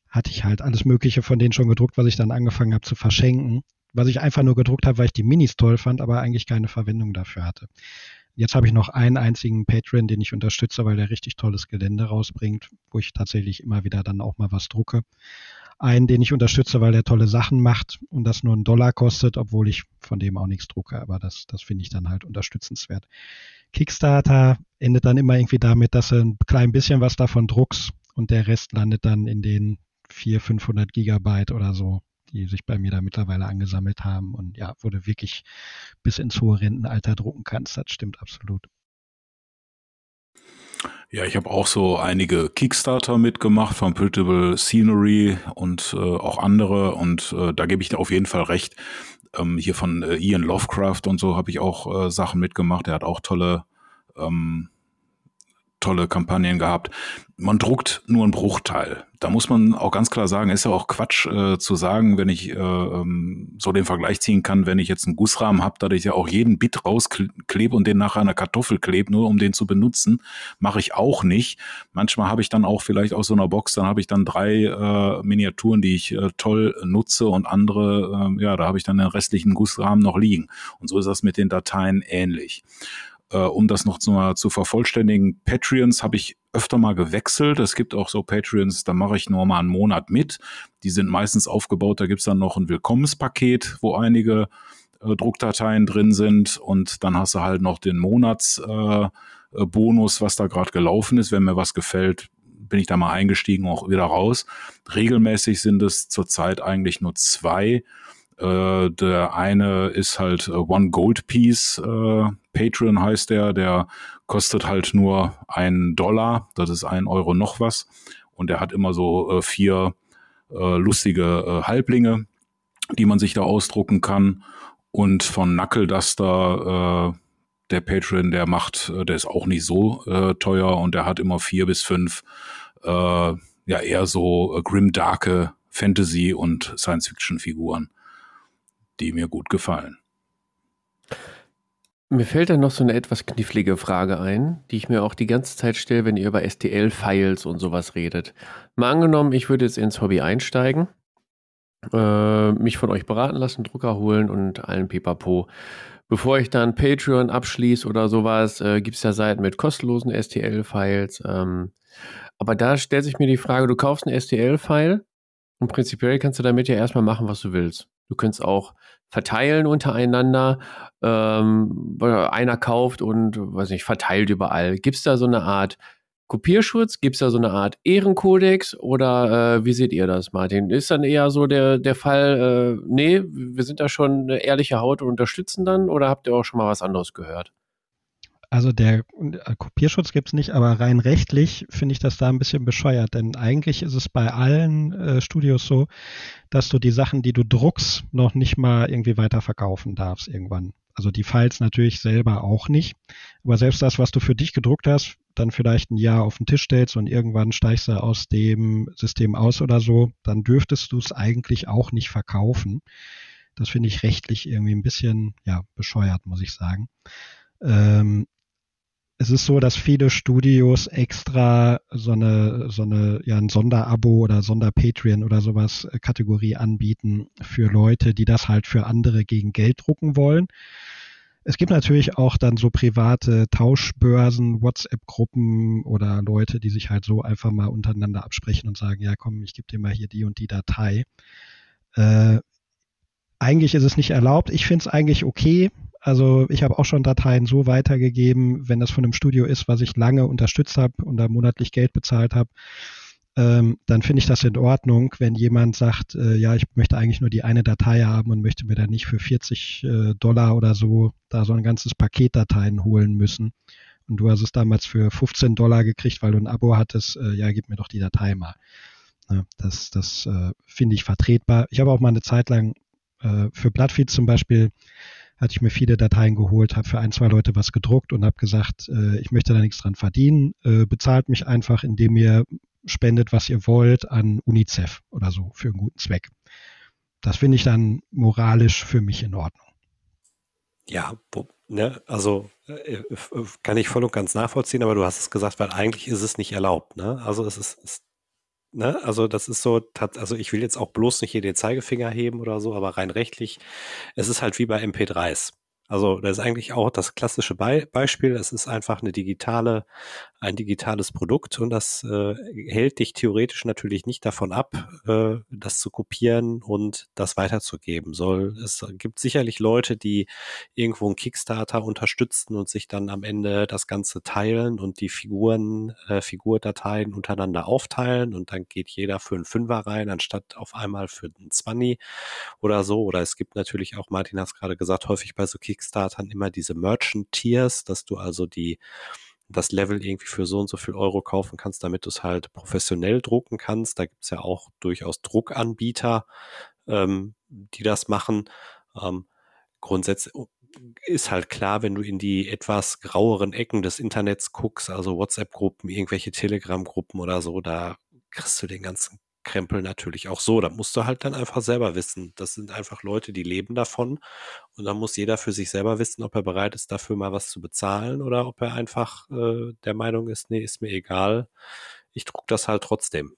hatte ich halt alles Mögliche von denen schon gedruckt, was ich dann angefangen habe zu verschenken. Was ich einfach nur gedruckt habe, weil ich die Minis toll fand, aber eigentlich keine Verwendung dafür hatte. Jetzt habe ich noch einen einzigen Patreon, den ich unterstütze, weil der richtig tolles Gelände rausbringt, wo ich tatsächlich immer wieder dann auch mal was drucke einen, den ich unterstütze, weil der tolle Sachen macht und das nur einen Dollar kostet, obwohl ich von dem auch nichts drucke. Aber das, das finde ich dann halt unterstützenswert. Kickstarter endet dann immer irgendwie damit, dass du ein klein bisschen was davon druckst und der Rest landet dann in den 400, 500 Gigabyte oder so, die sich bei mir da mittlerweile angesammelt haben. Und ja, wo du wirklich bis ins hohe Rentenalter drucken kannst, das stimmt absolut. Ja, ich habe auch so einige Kickstarter mitgemacht von Pritable Scenery und äh, auch andere und äh, da gebe ich dir auf jeden Fall recht. Ähm, hier von äh, Ian Lovecraft und so habe ich auch äh, Sachen mitgemacht. Er hat auch tolle ähm, tolle Kampagnen gehabt. Man druckt nur einen Bruchteil. Da muss man auch ganz klar sagen, ist ja auch Quatsch äh, zu sagen, wenn ich äh, ähm, so den Vergleich ziehen kann, wenn ich jetzt einen Gussrahmen habe, da ich ja auch jeden Bit rausklebe und den nachher einer Kartoffel klebe, nur um den zu benutzen, mache ich auch nicht. Manchmal habe ich dann auch vielleicht aus so einer Box, dann habe ich dann drei äh, Miniaturen, die ich äh, toll nutze und andere, äh, ja, da habe ich dann den restlichen Gussrahmen noch liegen. Und so ist das mit den Dateien ähnlich äh, um das noch zu, zu vervollständigen, Patreons habe ich öfter mal gewechselt. Es gibt auch so Patreons, da mache ich nur mal einen Monat mit. Die sind meistens aufgebaut, da gibt es dann noch ein Willkommenspaket, wo einige äh, Druckdateien drin sind und dann hast du halt noch den Monatsbonus, äh, was da gerade gelaufen ist. Wenn mir was gefällt, bin ich da mal eingestiegen, auch wieder raus. Regelmäßig sind es zurzeit eigentlich nur zwei. Äh, der eine ist halt äh, One Gold Piece, äh, Patreon heißt der, der kostet halt nur einen Dollar, das ist ein Euro noch was. Und der hat immer so äh, vier äh, lustige Halblinge, die man sich da ausdrucken kann. Und von Knuckle Duster, der Patreon, der macht, der ist auch nicht so teuer und der hat immer vier bis fünf, ja eher so äh, grim darke Fantasy und Science-Fiction-Figuren die mir gut gefallen. Mir fällt dann noch so eine etwas knifflige Frage ein, die ich mir auch die ganze Zeit stelle, wenn ihr über STL-Files und sowas redet. Mal angenommen, ich würde jetzt ins Hobby einsteigen, äh, mich von euch beraten lassen, Drucker holen und allen Pipapo. Bevor ich dann Patreon abschließe oder sowas, äh, gibt es ja Seiten mit kostenlosen STL-Files. Ähm, aber da stellt sich mir die Frage, du kaufst einen STL-File und prinzipiell kannst du damit ja erstmal machen, was du willst. Du könntest auch verteilen untereinander. Ähm, einer kauft und, weiß nicht, verteilt überall. Gibt es da so eine Art Kopierschutz? Gibt es da so eine Art Ehrenkodex? Oder äh, wie seht ihr das, Martin? Ist dann eher so der, der Fall, äh, nee, wir sind da schon eine ehrliche Haut und unterstützen dann? Oder habt ihr auch schon mal was anderes gehört? Also der äh, Kopierschutz gibt es nicht, aber rein rechtlich finde ich das da ein bisschen bescheuert, denn eigentlich ist es bei allen äh, Studios so, dass du die Sachen, die du druckst, noch nicht mal irgendwie weiter verkaufen darfst irgendwann. Also die Files natürlich selber auch nicht, aber selbst das, was du für dich gedruckt hast, dann vielleicht ein Jahr auf den Tisch stellst und irgendwann steigst du aus dem System aus oder so, dann dürftest du es eigentlich auch nicht verkaufen. Das finde ich rechtlich irgendwie ein bisschen ja bescheuert, muss ich sagen. Ähm, es ist so, dass viele Studios extra so eine, so eine, ja, ein Sonderabo oder Sonderpatreon oder sowas äh, Kategorie anbieten für Leute, die das halt für andere gegen Geld drucken wollen. Es gibt natürlich auch dann so private Tauschbörsen, WhatsApp-Gruppen oder Leute, die sich halt so einfach mal untereinander absprechen und sagen, ja komm, ich gebe dir mal hier die und die Datei. Äh, eigentlich ist es nicht erlaubt. Ich finde es eigentlich okay, also ich habe auch schon Dateien so weitergegeben, wenn das von einem Studio ist, was ich lange unterstützt habe und da monatlich Geld bezahlt habe, ähm, dann finde ich das in Ordnung, wenn jemand sagt, äh, ja, ich möchte eigentlich nur die eine Datei haben und möchte mir dann nicht für 40 äh, Dollar oder so da so ein ganzes Paket Dateien holen müssen. Und du hast es damals für 15 Dollar gekriegt, weil du ein Abo hattest, äh, ja, gib mir doch die Datei mal. Ja, das das äh, finde ich vertretbar. Ich habe auch mal eine Zeit lang äh, für Bloodfeed zum Beispiel hatte ich mir viele Dateien geholt, habe für ein, zwei Leute was gedruckt und habe gesagt, äh, ich möchte da nichts dran verdienen, äh, bezahlt mich einfach, indem ihr spendet, was ihr wollt, an UNICEF oder so für einen guten Zweck. Das finde ich dann moralisch für mich in Ordnung. Ja, ne, also äh, kann ich voll und ganz nachvollziehen, aber du hast es gesagt, weil eigentlich ist es nicht erlaubt. Ne? Also es ist, ist Ne? Also das ist so, also ich will jetzt auch bloß nicht hier den Zeigefinger heben oder so, aber rein rechtlich, es ist halt wie bei MP3s. Also das ist eigentlich auch das klassische Be Beispiel. Es ist einfach eine digitale, ein digitales Produkt und das äh, hält dich theoretisch natürlich nicht davon ab, äh, das zu kopieren und das weiterzugeben. Soll es gibt sicherlich Leute, die irgendwo einen Kickstarter unterstützen und sich dann am Ende das Ganze teilen und die Figuren, äh, Figurdateien untereinander aufteilen und dann geht jeder für einen Fünfer rein, anstatt auf einmal für einen Zwanni oder so. Oder es gibt natürlich auch, Martin hat es gerade gesagt, häufig bei so Kickstartern immer diese Merchant Tiers, dass du also die das Level irgendwie für so und so viel Euro kaufen kannst, damit du es halt professionell drucken kannst. Da gibt's ja auch durchaus Druckanbieter, ähm, die das machen. Ähm, grundsätzlich ist halt klar, wenn du in die etwas graueren Ecken des Internets guckst, also WhatsApp-Gruppen, irgendwelche Telegram-Gruppen oder so, da kriegst du den ganzen Krempel natürlich auch so. Da musst du halt dann einfach selber wissen. Das sind einfach Leute, die leben davon. Und dann muss jeder für sich selber wissen, ob er bereit ist, dafür mal was zu bezahlen oder ob er einfach äh, der Meinung ist, nee, ist mir egal. Ich druck das halt trotzdem.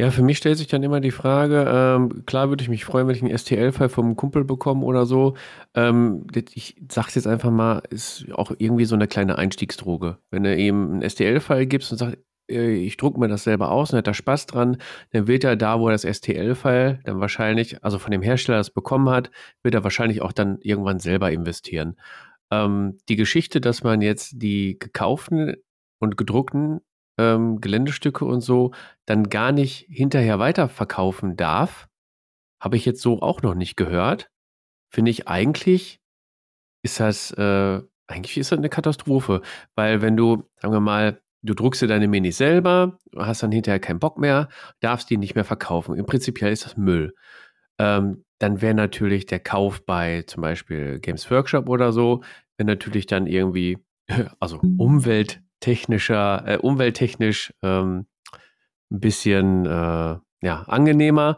Ja, für mich stellt sich dann immer die Frage, ähm, klar würde ich mich freuen, wenn ich einen STL-File vom Kumpel bekomme oder so. Ähm, ich sag's jetzt einfach mal, ist auch irgendwie so eine kleine Einstiegsdroge. Wenn du ihm einen STL-File gibst und sagst, ich drucke mir das selber aus und hat da Spaß dran, dann wird er da, wo er das STL-File dann wahrscheinlich, also von dem Hersteller das bekommen hat, wird er wahrscheinlich auch dann irgendwann selber investieren. Ähm, die Geschichte, dass man jetzt die gekauften und gedruckten ähm, Geländestücke und so dann gar nicht hinterher weiterverkaufen darf, habe ich jetzt so auch noch nicht gehört. Finde ich eigentlich ist das, äh, eigentlich ist das eine Katastrophe, weil wenn du, sagen wir mal, Du druckst dir deine Minis selber, hast dann hinterher keinen Bock mehr, darfst die nicht mehr verkaufen. Im Prinzip ist das Müll. Ähm, dann wäre natürlich der Kauf bei zum Beispiel Games Workshop oder so, wäre natürlich dann irgendwie, [LAUGHS] also umwelttechnischer, äh, umwelttechnisch ähm, ein bisschen äh, ja, angenehmer,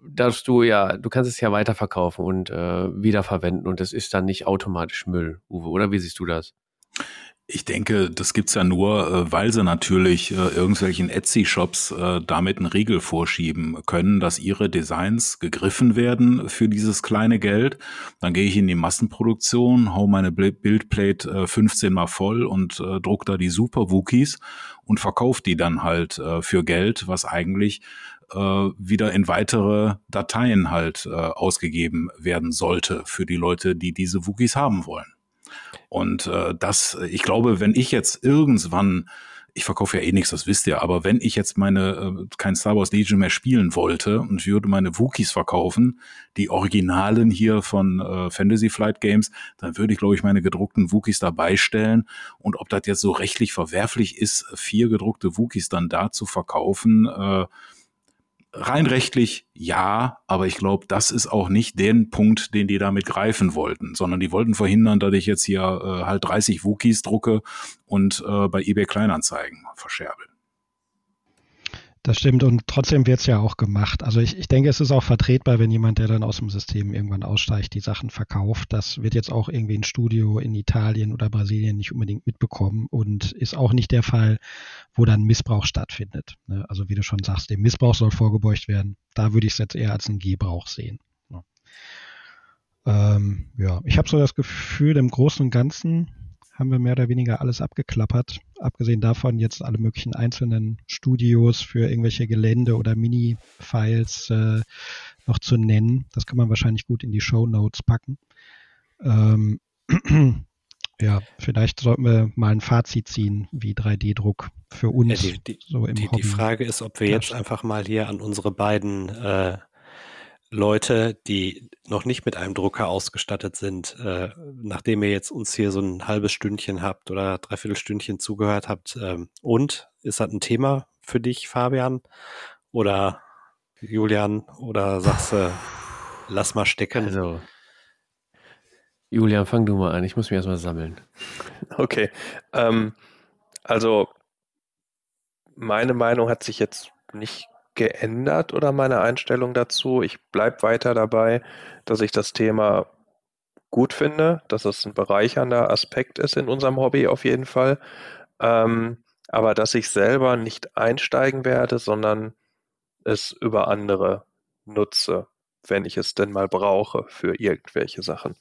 dass du ja, du kannst es ja weiterverkaufen und äh, wiederverwenden und es ist dann nicht automatisch Müll, Uwe, oder wie siehst du das? Ich denke, das gibt's ja nur, äh, weil sie natürlich äh, irgendwelchen Etsy-Shops äh, damit einen Riegel vorschieben können, dass ihre Designs gegriffen werden für dieses kleine Geld. Dann gehe ich in die Massenproduktion, hau meine Bildplate 15 mal voll und druck da die Super Wookies und verkaufe die dann halt für Geld, was eigentlich wieder in weitere Dateien halt ausgegeben werden sollte für die Leute, die diese Wookies haben wollen. Und äh, das, ich glaube, wenn ich jetzt irgendwann ich verkaufe ja eh nichts, das wisst ihr, aber wenn ich jetzt meine äh, kein Star Wars Legion mehr spielen wollte und würde meine Wookies verkaufen, die Originalen hier von äh, Fantasy Flight Games, dann würde ich glaube ich meine gedruckten Wookies dabei stellen und ob das jetzt so rechtlich verwerflich ist, vier gedruckte Wookies dann da zu verkaufen, äh, rein rechtlich ja, aber ich glaube, das ist auch nicht den Punkt, den die damit greifen wollten, sondern die wollten verhindern, dass ich jetzt hier äh, halt 30 Wookies drucke und äh, bei eBay Kleinanzeigen verscherbel. Das stimmt und trotzdem wird es ja auch gemacht. Also ich, ich denke, es ist auch vertretbar, wenn jemand, der dann aus dem System irgendwann aussteigt, die Sachen verkauft. Das wird jetzt auch irgendwie ein Studio in Italien oder Brasilien nicht unbedingt mitbekommen und ist auch nicht der Fall, wo dann Missbrauch stattfindet. Ne? Also wie du schon sagst, dem Missbrauch soll vorgebeugt werden. Da würde ich es jetzt eher als einen Gebrauch sehen. Ja, ähm, ja. ich habe so das Gefühl, im Großen und Ganzen haben wir mehr oder weniger alles abgeklappert. Abgesehen davon jetzt alle möglichen einzelnen Studios für irgendwelche Gelände oder Mini-Files äh, noch zu nennen. Das kann man wahrscheinlich gut in die Show Notes packen. Ähm, [CLEARS THROAT] ja, vielleicht sollten wir mal ein Fazit ziehen, wie 3D-Druck für uns ja, die, die, so im die, Hobby. Die Frage ist, ob wir jetzt einfach mal hier an unsere beiden äh, Leute, die noch nicht mit einem Drucker ausgestattet sind, äh, nachdem ihr jetzt uns hier so ein halbes Stündchen habt oder dreiviertel Stündchen zugehört habt. Ähm, und ist das ein Thema für dich, Fabian? Oder Julian? Oder sagst du, lass mal stecken? Also, Julian, fang du mal an. Ich muss mich erstmal sammeln. Okay. Ähm, also, meine Meinung hat sich jetzt nicht geändert oder meine Einstellung dazu. Ich bleibe weiter dabei, dass ich das Thema gut finde, dass es ein bereichernder Aspekt ist in unserem Hobby auf jeden Fall. Ähm, aber dass ich selber nicht einsteigen werde, sondern es über andere nutze, wenn ich es denn mal brauche für irgendwelche Sachen.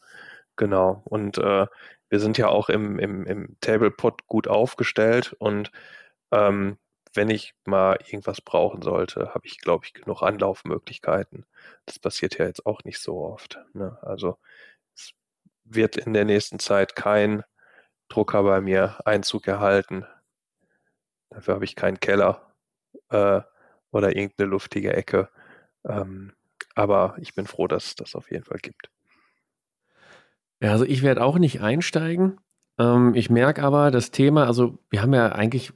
Genau. Und äh, wir sind ja auch im, im, im Tablepot gut aufgestellt und ähm, wenn ich mal irgendwas brauchen sollte, habe ich, glaube ich, genug Anlaufmöglichkeiten. Das passiert ja jetzt auch nicht so oft. Ne? Also es wird in der nächsten Zeit kein Drucker bei mir Einzug erhalten. Dafür habe ich keinen Keller äh, oder irgendeine luftige Ecke. Ähm, aber ich bin froh, dass es das auf jeden Fall gibt. Ja, also ich werde auch nicht einsteigen. Ähm, ich merke aber das Thema, also wir haben ja eigentlich,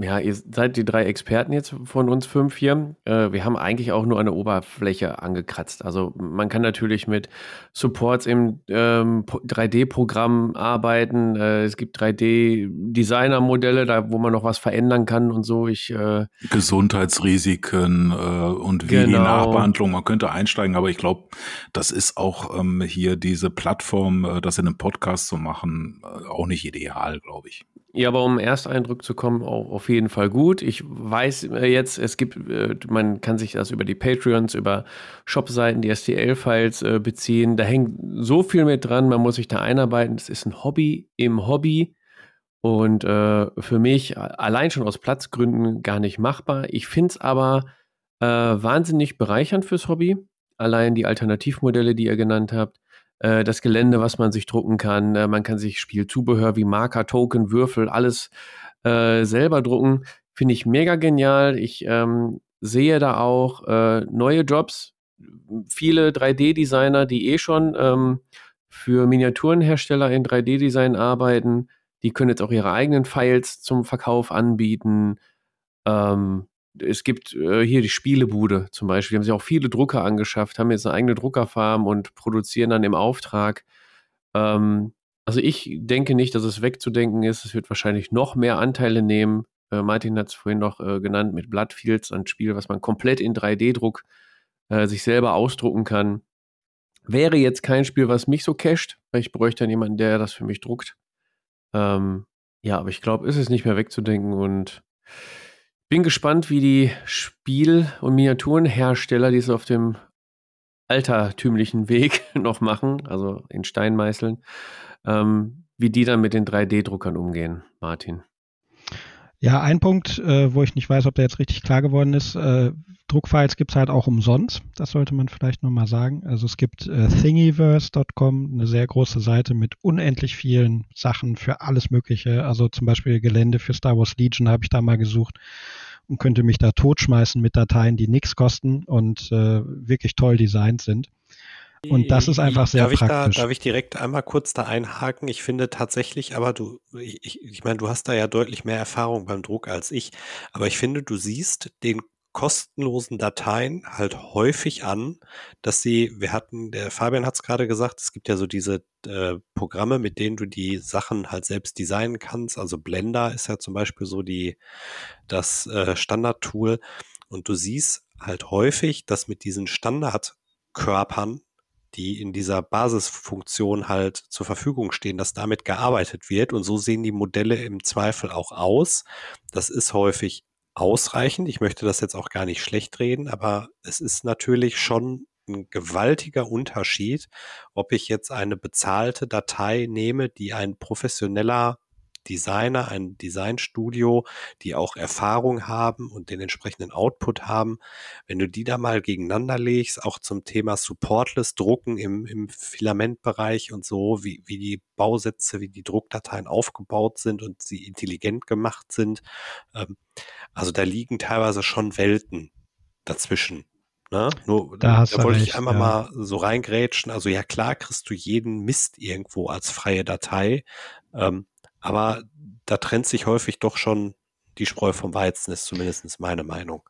ja, ihr seid die drei Experten jetzt von uns fünf hier. Äh, wir haben eigentlich auch nur eine Oberfläche angekratzt. Also man kann natürlich mit Supports im ähm, 3D-Programm arbeiten. Äh, es gibt 3D-Designer-Modelle, da wo man noch was verändern kann und so. Ich, äh, Gesundheitsrisiken äh, und wie genau. die Nachbehandlung. Man könnte einsteigen, aber ich glaube, das ist auch ähm, hier diese Plattform, äh, das in einem Podcast zu machen, äh, auch nicht ideal, glaube ich. Ja, aber um Ersteindruck zu kommen, auch auf jeden Fall gut. Ich weiß äh, jetzt, es gibt, äh, man kann sich das über die Patreons, über Shopseiten, die STL-Files äh, beziehen. Da hängt so viel mit dran, man muss sich da einarbeiten. Das ist ein Hobby im Hobby. Und äh, für mich allein schon aus Platzgründen gar nicht machbar. Ich finde es aber äh, wahnsinnig bereichernd fürs Hobby. Allein die Alternativmodelle, die ihr genannt habt. Äh, das Gelände, was man sich drucken kann. Äh, man kann sich Spielzubehör wie Marker, Token, Würfel, alles äh, selber drucken. Finde ich mega genial. Ich ähm, sehe da auch äh, neue Jobs. Viele 3D-Designer, die eh schon ähm, für Miniaturenhersteller in 3D-Design arbeiten, die können jetzt auch ihre eigenen Files zum Verkauf anbieten. Ähm, es gibt äh, hier die Spielebude zum Beispiel, die haben sich auch viele Drucker angeschafft, haben jetzt eine eigene Druckerfarm und produzieren dann im Auftrag. Ähm, also ich denke nicht, dass es wegzudenken ist. Es wird wahrscheinlich noch mehr Anteile nehmen. Äh, Martin hat es vorhin noch äh, genannt mit Bloodfields, ein Spiel, was man komplett in 3D-Druck äh, sich selber ausdrucken kann. Wäre jetzt kein Spiel, was mich so casht, weil ich bräuchte dann jemanden, der das für mich druckt. Ähm, ja, aber ich glaube, ist es nicht mehr wegzudenken und bin gespannt, wie die Spiel- und Miniaturenhersteller, die es auf dem altertümlichen Weg [LAUGHS] noch machen, also in Steinmeißeln, ähm, wie die dann mit den 3D-Druckern umgehen, Martin. Ja, ein Punkt, äh, wo ich nicht weiß, ob der jetzt richtig klar geworden ist, äh, Druckfiles gibt es halt auch umsonst. Das sollte man vielleicht nochmal sagen. Also es gibt äh, thingiverse.com, eine sehr große Seite mit unendlich vielen Sachen für alles Mögliche. Also zum Beispiel Gelände für Star Wars Legion habe ich da mal gesucht und könnte mich da totschmeißen mit Dateien, die nichts kosten und äh, wirklich toll designt sind. Und das ist einfach sehr darf praktisch. Ich da, darf ich direkt einmal kurz da einhaken? Ich finde tatsächlich, aber du, ich, ich meine, du hast da ja deutlich mehr Erfahrung beim Druck als ich, aber ich finde, du siehst den kostenlosen Dateien halt häufig an, dass sie, wir hatten, der Fabian hat es gerade gesagt, es gibt ja so diese äh, Programme, mit denen du die Sachen halt selbst designen kannst. Also Blender ist ja zum Beispiel so die, das äh, Standard-Tool. Und du siehst halt häufig, dass mit diesen Standardkörpern die in dieser Basisfunktion halt zur Verfügung stehen, dass damit gearbeitet wird. Und so sehen die Modelle im Zweifel auch aus. Das ist häufig ausreichend. Ich möchte das jetzt auch gar nicht schlecht reden, aber es ist natürlich schon ein gewaltiger Unterschied, ob ich jetzt eine bezahlte Datei nehme, die ein professioneller Designer, ein Designstudio, die auch Erfahrung haben und den entsprechenden Output haben. Wenn du die da mal gegeneinander legst, auch zum Thema Supportless Drucken im, im Filamentbereich und so, wie, wie die Bausätze, wie die Druckdateien aufgebaut sind und sie intelligent gemacht sind. Ähm, also da liegen teilweise schon Welten dazwischen. Ne? Nur, da, da wollte recht, ich einmal ja. mal so reingrätschen. Also ja klar kriegst du jeden Mist irgendwo als freie Datei. Ähm, aber da trennt sich häufig doch schon die Spreu vom Weizen, ist zumindest meine Meinung.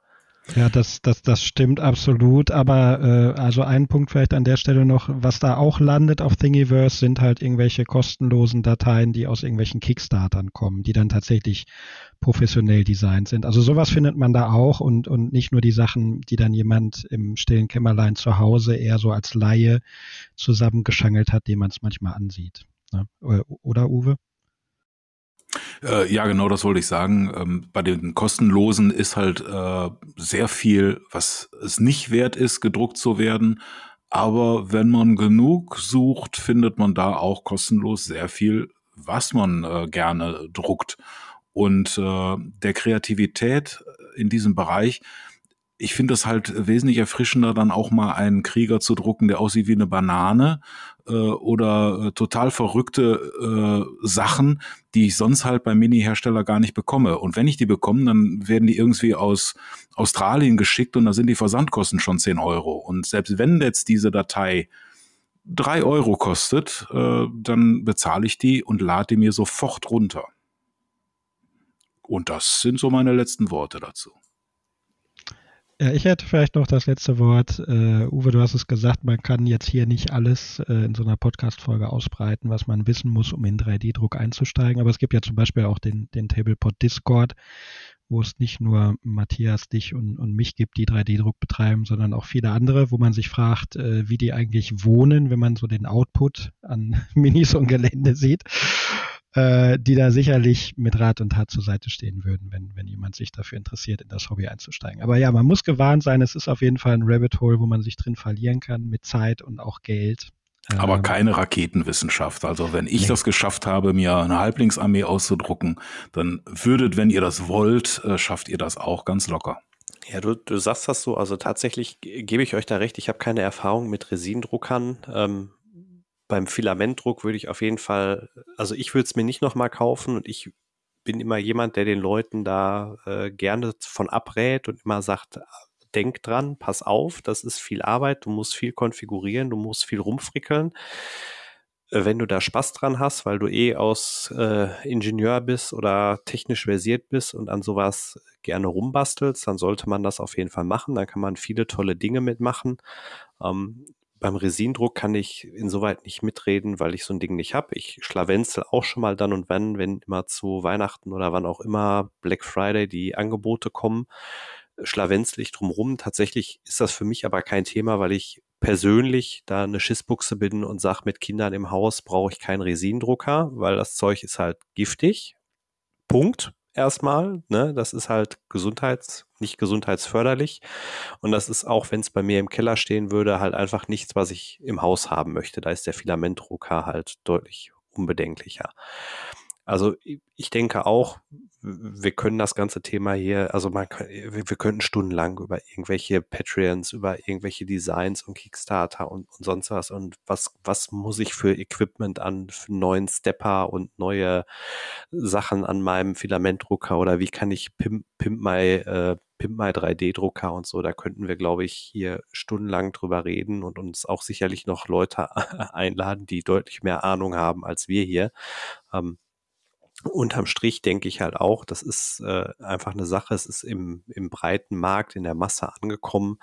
Ja, das, das, das stimmt absolut. Aber äh, also ein Punkt vielleicht an der Stelle noch, was da auch landet auf Thingiverse, sind halt irgendwelche kostenlosen Dateien, die aus irgendwelchen Kickstartern kommen, die dann tatsächlich professionell designt sind. Also sowas findet man da auch und, und nicht nur die Sachen, die dann jemand im stillen Kämmerlein zu Hause eher so als Laie zusammengeschangelt hat, die man es manchmal ansieht. Ne? Oder Uwe? Äh, ja, genau, das wollte ich sagen. Ähm, bei den kostenlosen ist halt äh, sehr viel, was es nicht wert ist, gedruckt zu werden. Aber wenn man genug sucht, findet man da auch kostenlos sehr viel, was man äh, gerne druckt. Und äh, der Kreativität in diesem Bereich, ich finde es halt wesentlich erfrischender, dann auch mal einen Krieger zu drucken, der aussieht wie eine Banane äh, oder äh, total verrückte äh, Sachen, die ich sonst halt beim Mini-Hersteller gar nicht bekomme. Und wenn ich die bekomme, dann werden die irgendwie aus Australien geschickt und da sind die Versandkosten schon 10 Euro. Und selbst wenn jetzt diese Datei drei Euro kostet, äh, dann bezahle ich die und lade die mir sofort runter. Und das sind so meine letzten Worte dazu. Ja, ich hätte vielleicht noch das letzte Wort. Uh, Uwe, du hast es gesagt, man kann jetzt hier nicht alles uh, in so einer Podcast-Folge ausbreiten, was man wissen muss, um in 3D-Druck einzusteigen. Aber es gibt ja zum Beispiel auch den, den Tablepod Discord, wo es nicht nur Matthias, dich und, und mich gibt, die 3D-Druck betreiben, sondern auch viele andere, wo man sich fragt, uh, wie die eigentlich wohnen, wenn man so den Output an [LAUGHS] Minis und Gelände sieht äh, die da sicherlich mit Rat und Tat zur Seite stehen würden, wenn, wenn jemand sich dafür interessiert, in das Hobby einzusteigen. Aber ja, man muss gewarnt sein, es ist auf jeden Fall ein Rabbit Hole, wo man sich drin verlieren kann mit Zeit und auch Geld. Aber ähm, keine Raketenwissenschaft. Also wenn ich nee. das geschafft habe, mir eine Halblingsarmee auszudrucken, dann würdet, wenn ihr das wollt, äh, schafft ihr das auch ganz locker. Ja, du, du sagst das so. Also tatsächlich gebe ich euch da recht. Ich habe keine Erfahrung mit Resindruckern. Ähm, beim Filamentdruck würde ich auf jeden Fall, also ich würde es mir nicht nochmal kaufen und ich bin immer jemand, der den Leuten da äh, gerne von abrät und immer sagt, denk dran, pass auf, das ist viel Arbeit, du musst viel konfigurieren, du musst viel rumfrickeln. Äh, wenn du da Spaß dran hast, weil du eh aus äh, Ingenieur bist oder technisch versiert bist und an sowas gerne rumbastelst, dann sollte man das auf jeden Fall machen. Dann kann man viele tolle Dinge mitmachen. Ähm, beim Resindruck kann ich insoweit nicht mitreden, weil ich so ein Ding nicht habe. Ich schlawenzel auch schon mal dann und wann, wenn immer zu Weihnachten oder wann auch immer Black Friday die Angebote kommen, schlawenzel ich drumrum. Tatsächlich ist das für mich aber kein Thema, weil ich persönlich da eine Schissbuchse bin und sage, mit Kindern im Haus brauche ich keinen Resindrucker, weil das Zeug ist halt giftig. Punkt erstmal. Ne? Das ist halt gesundheits, nicht gesundheitsförderlich. Und das ist auch, wenn es bei mir im Keller stehen würde, halt einfach nichts, was ich im Haus haben möchte. Da ist der Filamentdrucker halt deutlich unbedenklicher. Also ich denke auch, wir können das ganze Thema hier, also man wir könnten stundenlang über irgendwelche Patreons, über irgendwelche Designs und Kickstarter und, und sonst was und was, was muss ich für Equipment an für neuen Stepper und neue Sachen an meinem Filamentdrucker oder wie kann ich Pimp, Pimp My, äh, My 3D-Drucker und so, da könnten wir, glaube ich, hier stundenlang drüber reden und uns auch sicherlich noch Leute [LAUGHS] einladen, die deutlich mehr Ahnung haben als wir hier. Ähm, unterm Strich denke ich halt auch, das ist äh, einfach eine Sache, es ist im, im breiten Markt, in der Masse angekommen.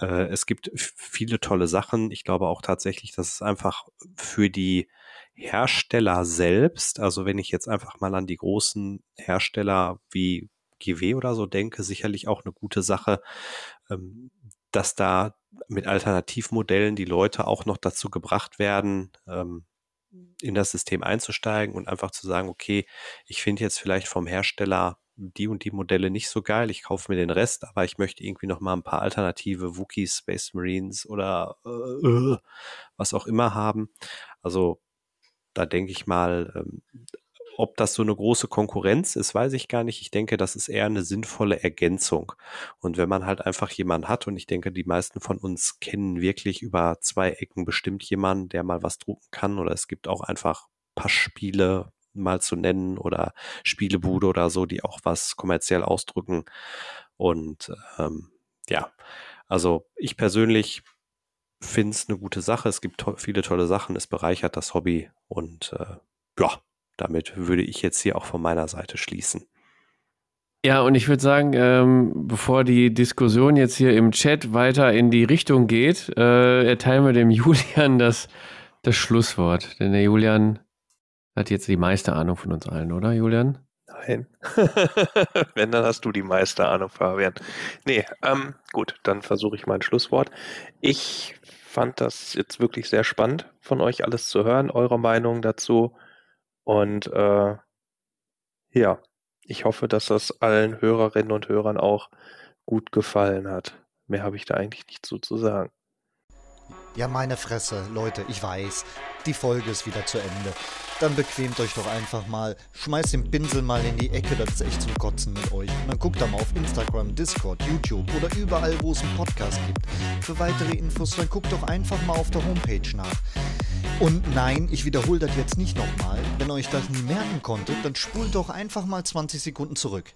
Mhm. Äh, es gibt viele tolle Sachen. Ich glaube auch tatsächlich, dass es einfach für die Hersteller selbst, also wenn ich jetzt einfach mal an die großen Hersteller wie GW oder so denke, sicherlich auch eine gute Sache, ähm, dass da mit Alternativmodellen die Leute auch noch dazu gebracht werden, ähm, in das System einzusteigen und einfach zu sagen, okay, ich finde jetzt vielleicht vom Hersteller die und die Modelle nicht so geil, ich kaufe mir den Rest, aber ich möchte irgendwie noch mal ein paar alternative Wookiees, Space Marines oder äh, was auch immer haben. Also da denke ich mal, ähm, ob das so eine große Konkurrenz ist, weiß ich gar nicht. Ich denke, das ist eher eine sinnvolle Ergänzung. Und wenn man halt einfach jemanden hat, und ich denke, die meisten von uns kennen wirklich über zwei Ecken bestimmt jemanden, der mal was drucken kann, oder es gibt auch einfach Passspiele mal zu nennen oder Spielebude oder so, die auch was kommerziell ausdrücken. Und ähm, ja, also ich persönlich finde es eine gute Sache. Es gibt to viele tolle Sachen, es bereichert das Hobby und äh, ja, damit würde ich jetzt hier auch von meiner Seite schließen. Ja, und ich würde sagen, ähm, bevor die Diskussion jetzt hier im Chat weiter in die Richtung geht, äh, erteilen wir dem [LAUGHS] Julian das, das Schlusswort. Denn der Julian hat jetzt die meiste Ahnung von uns allen, oder Julian? Nein. [LAUGHS] Wenn, dann hast du die meiste Ahnung, Fabian. Nee, ähm, gut, dann versuche ich mein Schlusswort. Ich fand das jetzt wirklich sehr spannend von euch alles zu hören, eure Meinung dazu. Und äh, ja, ich hoffe, dass das allen Hörerinnen und Hörern auch gut gefallen hat. Mehr habe ich da eigentlich nicht so zu sagen. Ja, meine Fresse, Leute, ich weiß, die Folge ist wieder zu Ende. Dann bequemt euch doch einfach mal, schmeißt den Pinsel mal in die Ecke, das ist echt zum Kotzen mit euch. Und dann guckt da mal auf Instagram, Discord, YouTube oder überall, wo es einen Podcast gibt. Für weitere Infos, dann guckt doch einfach mal auf der Homepage nach. Und nein, ich wiederhole das jetzt nicht nochmal. Wenn euch das nie merken konntet, dann spult doch einfach mal 20 Sekunden zurück.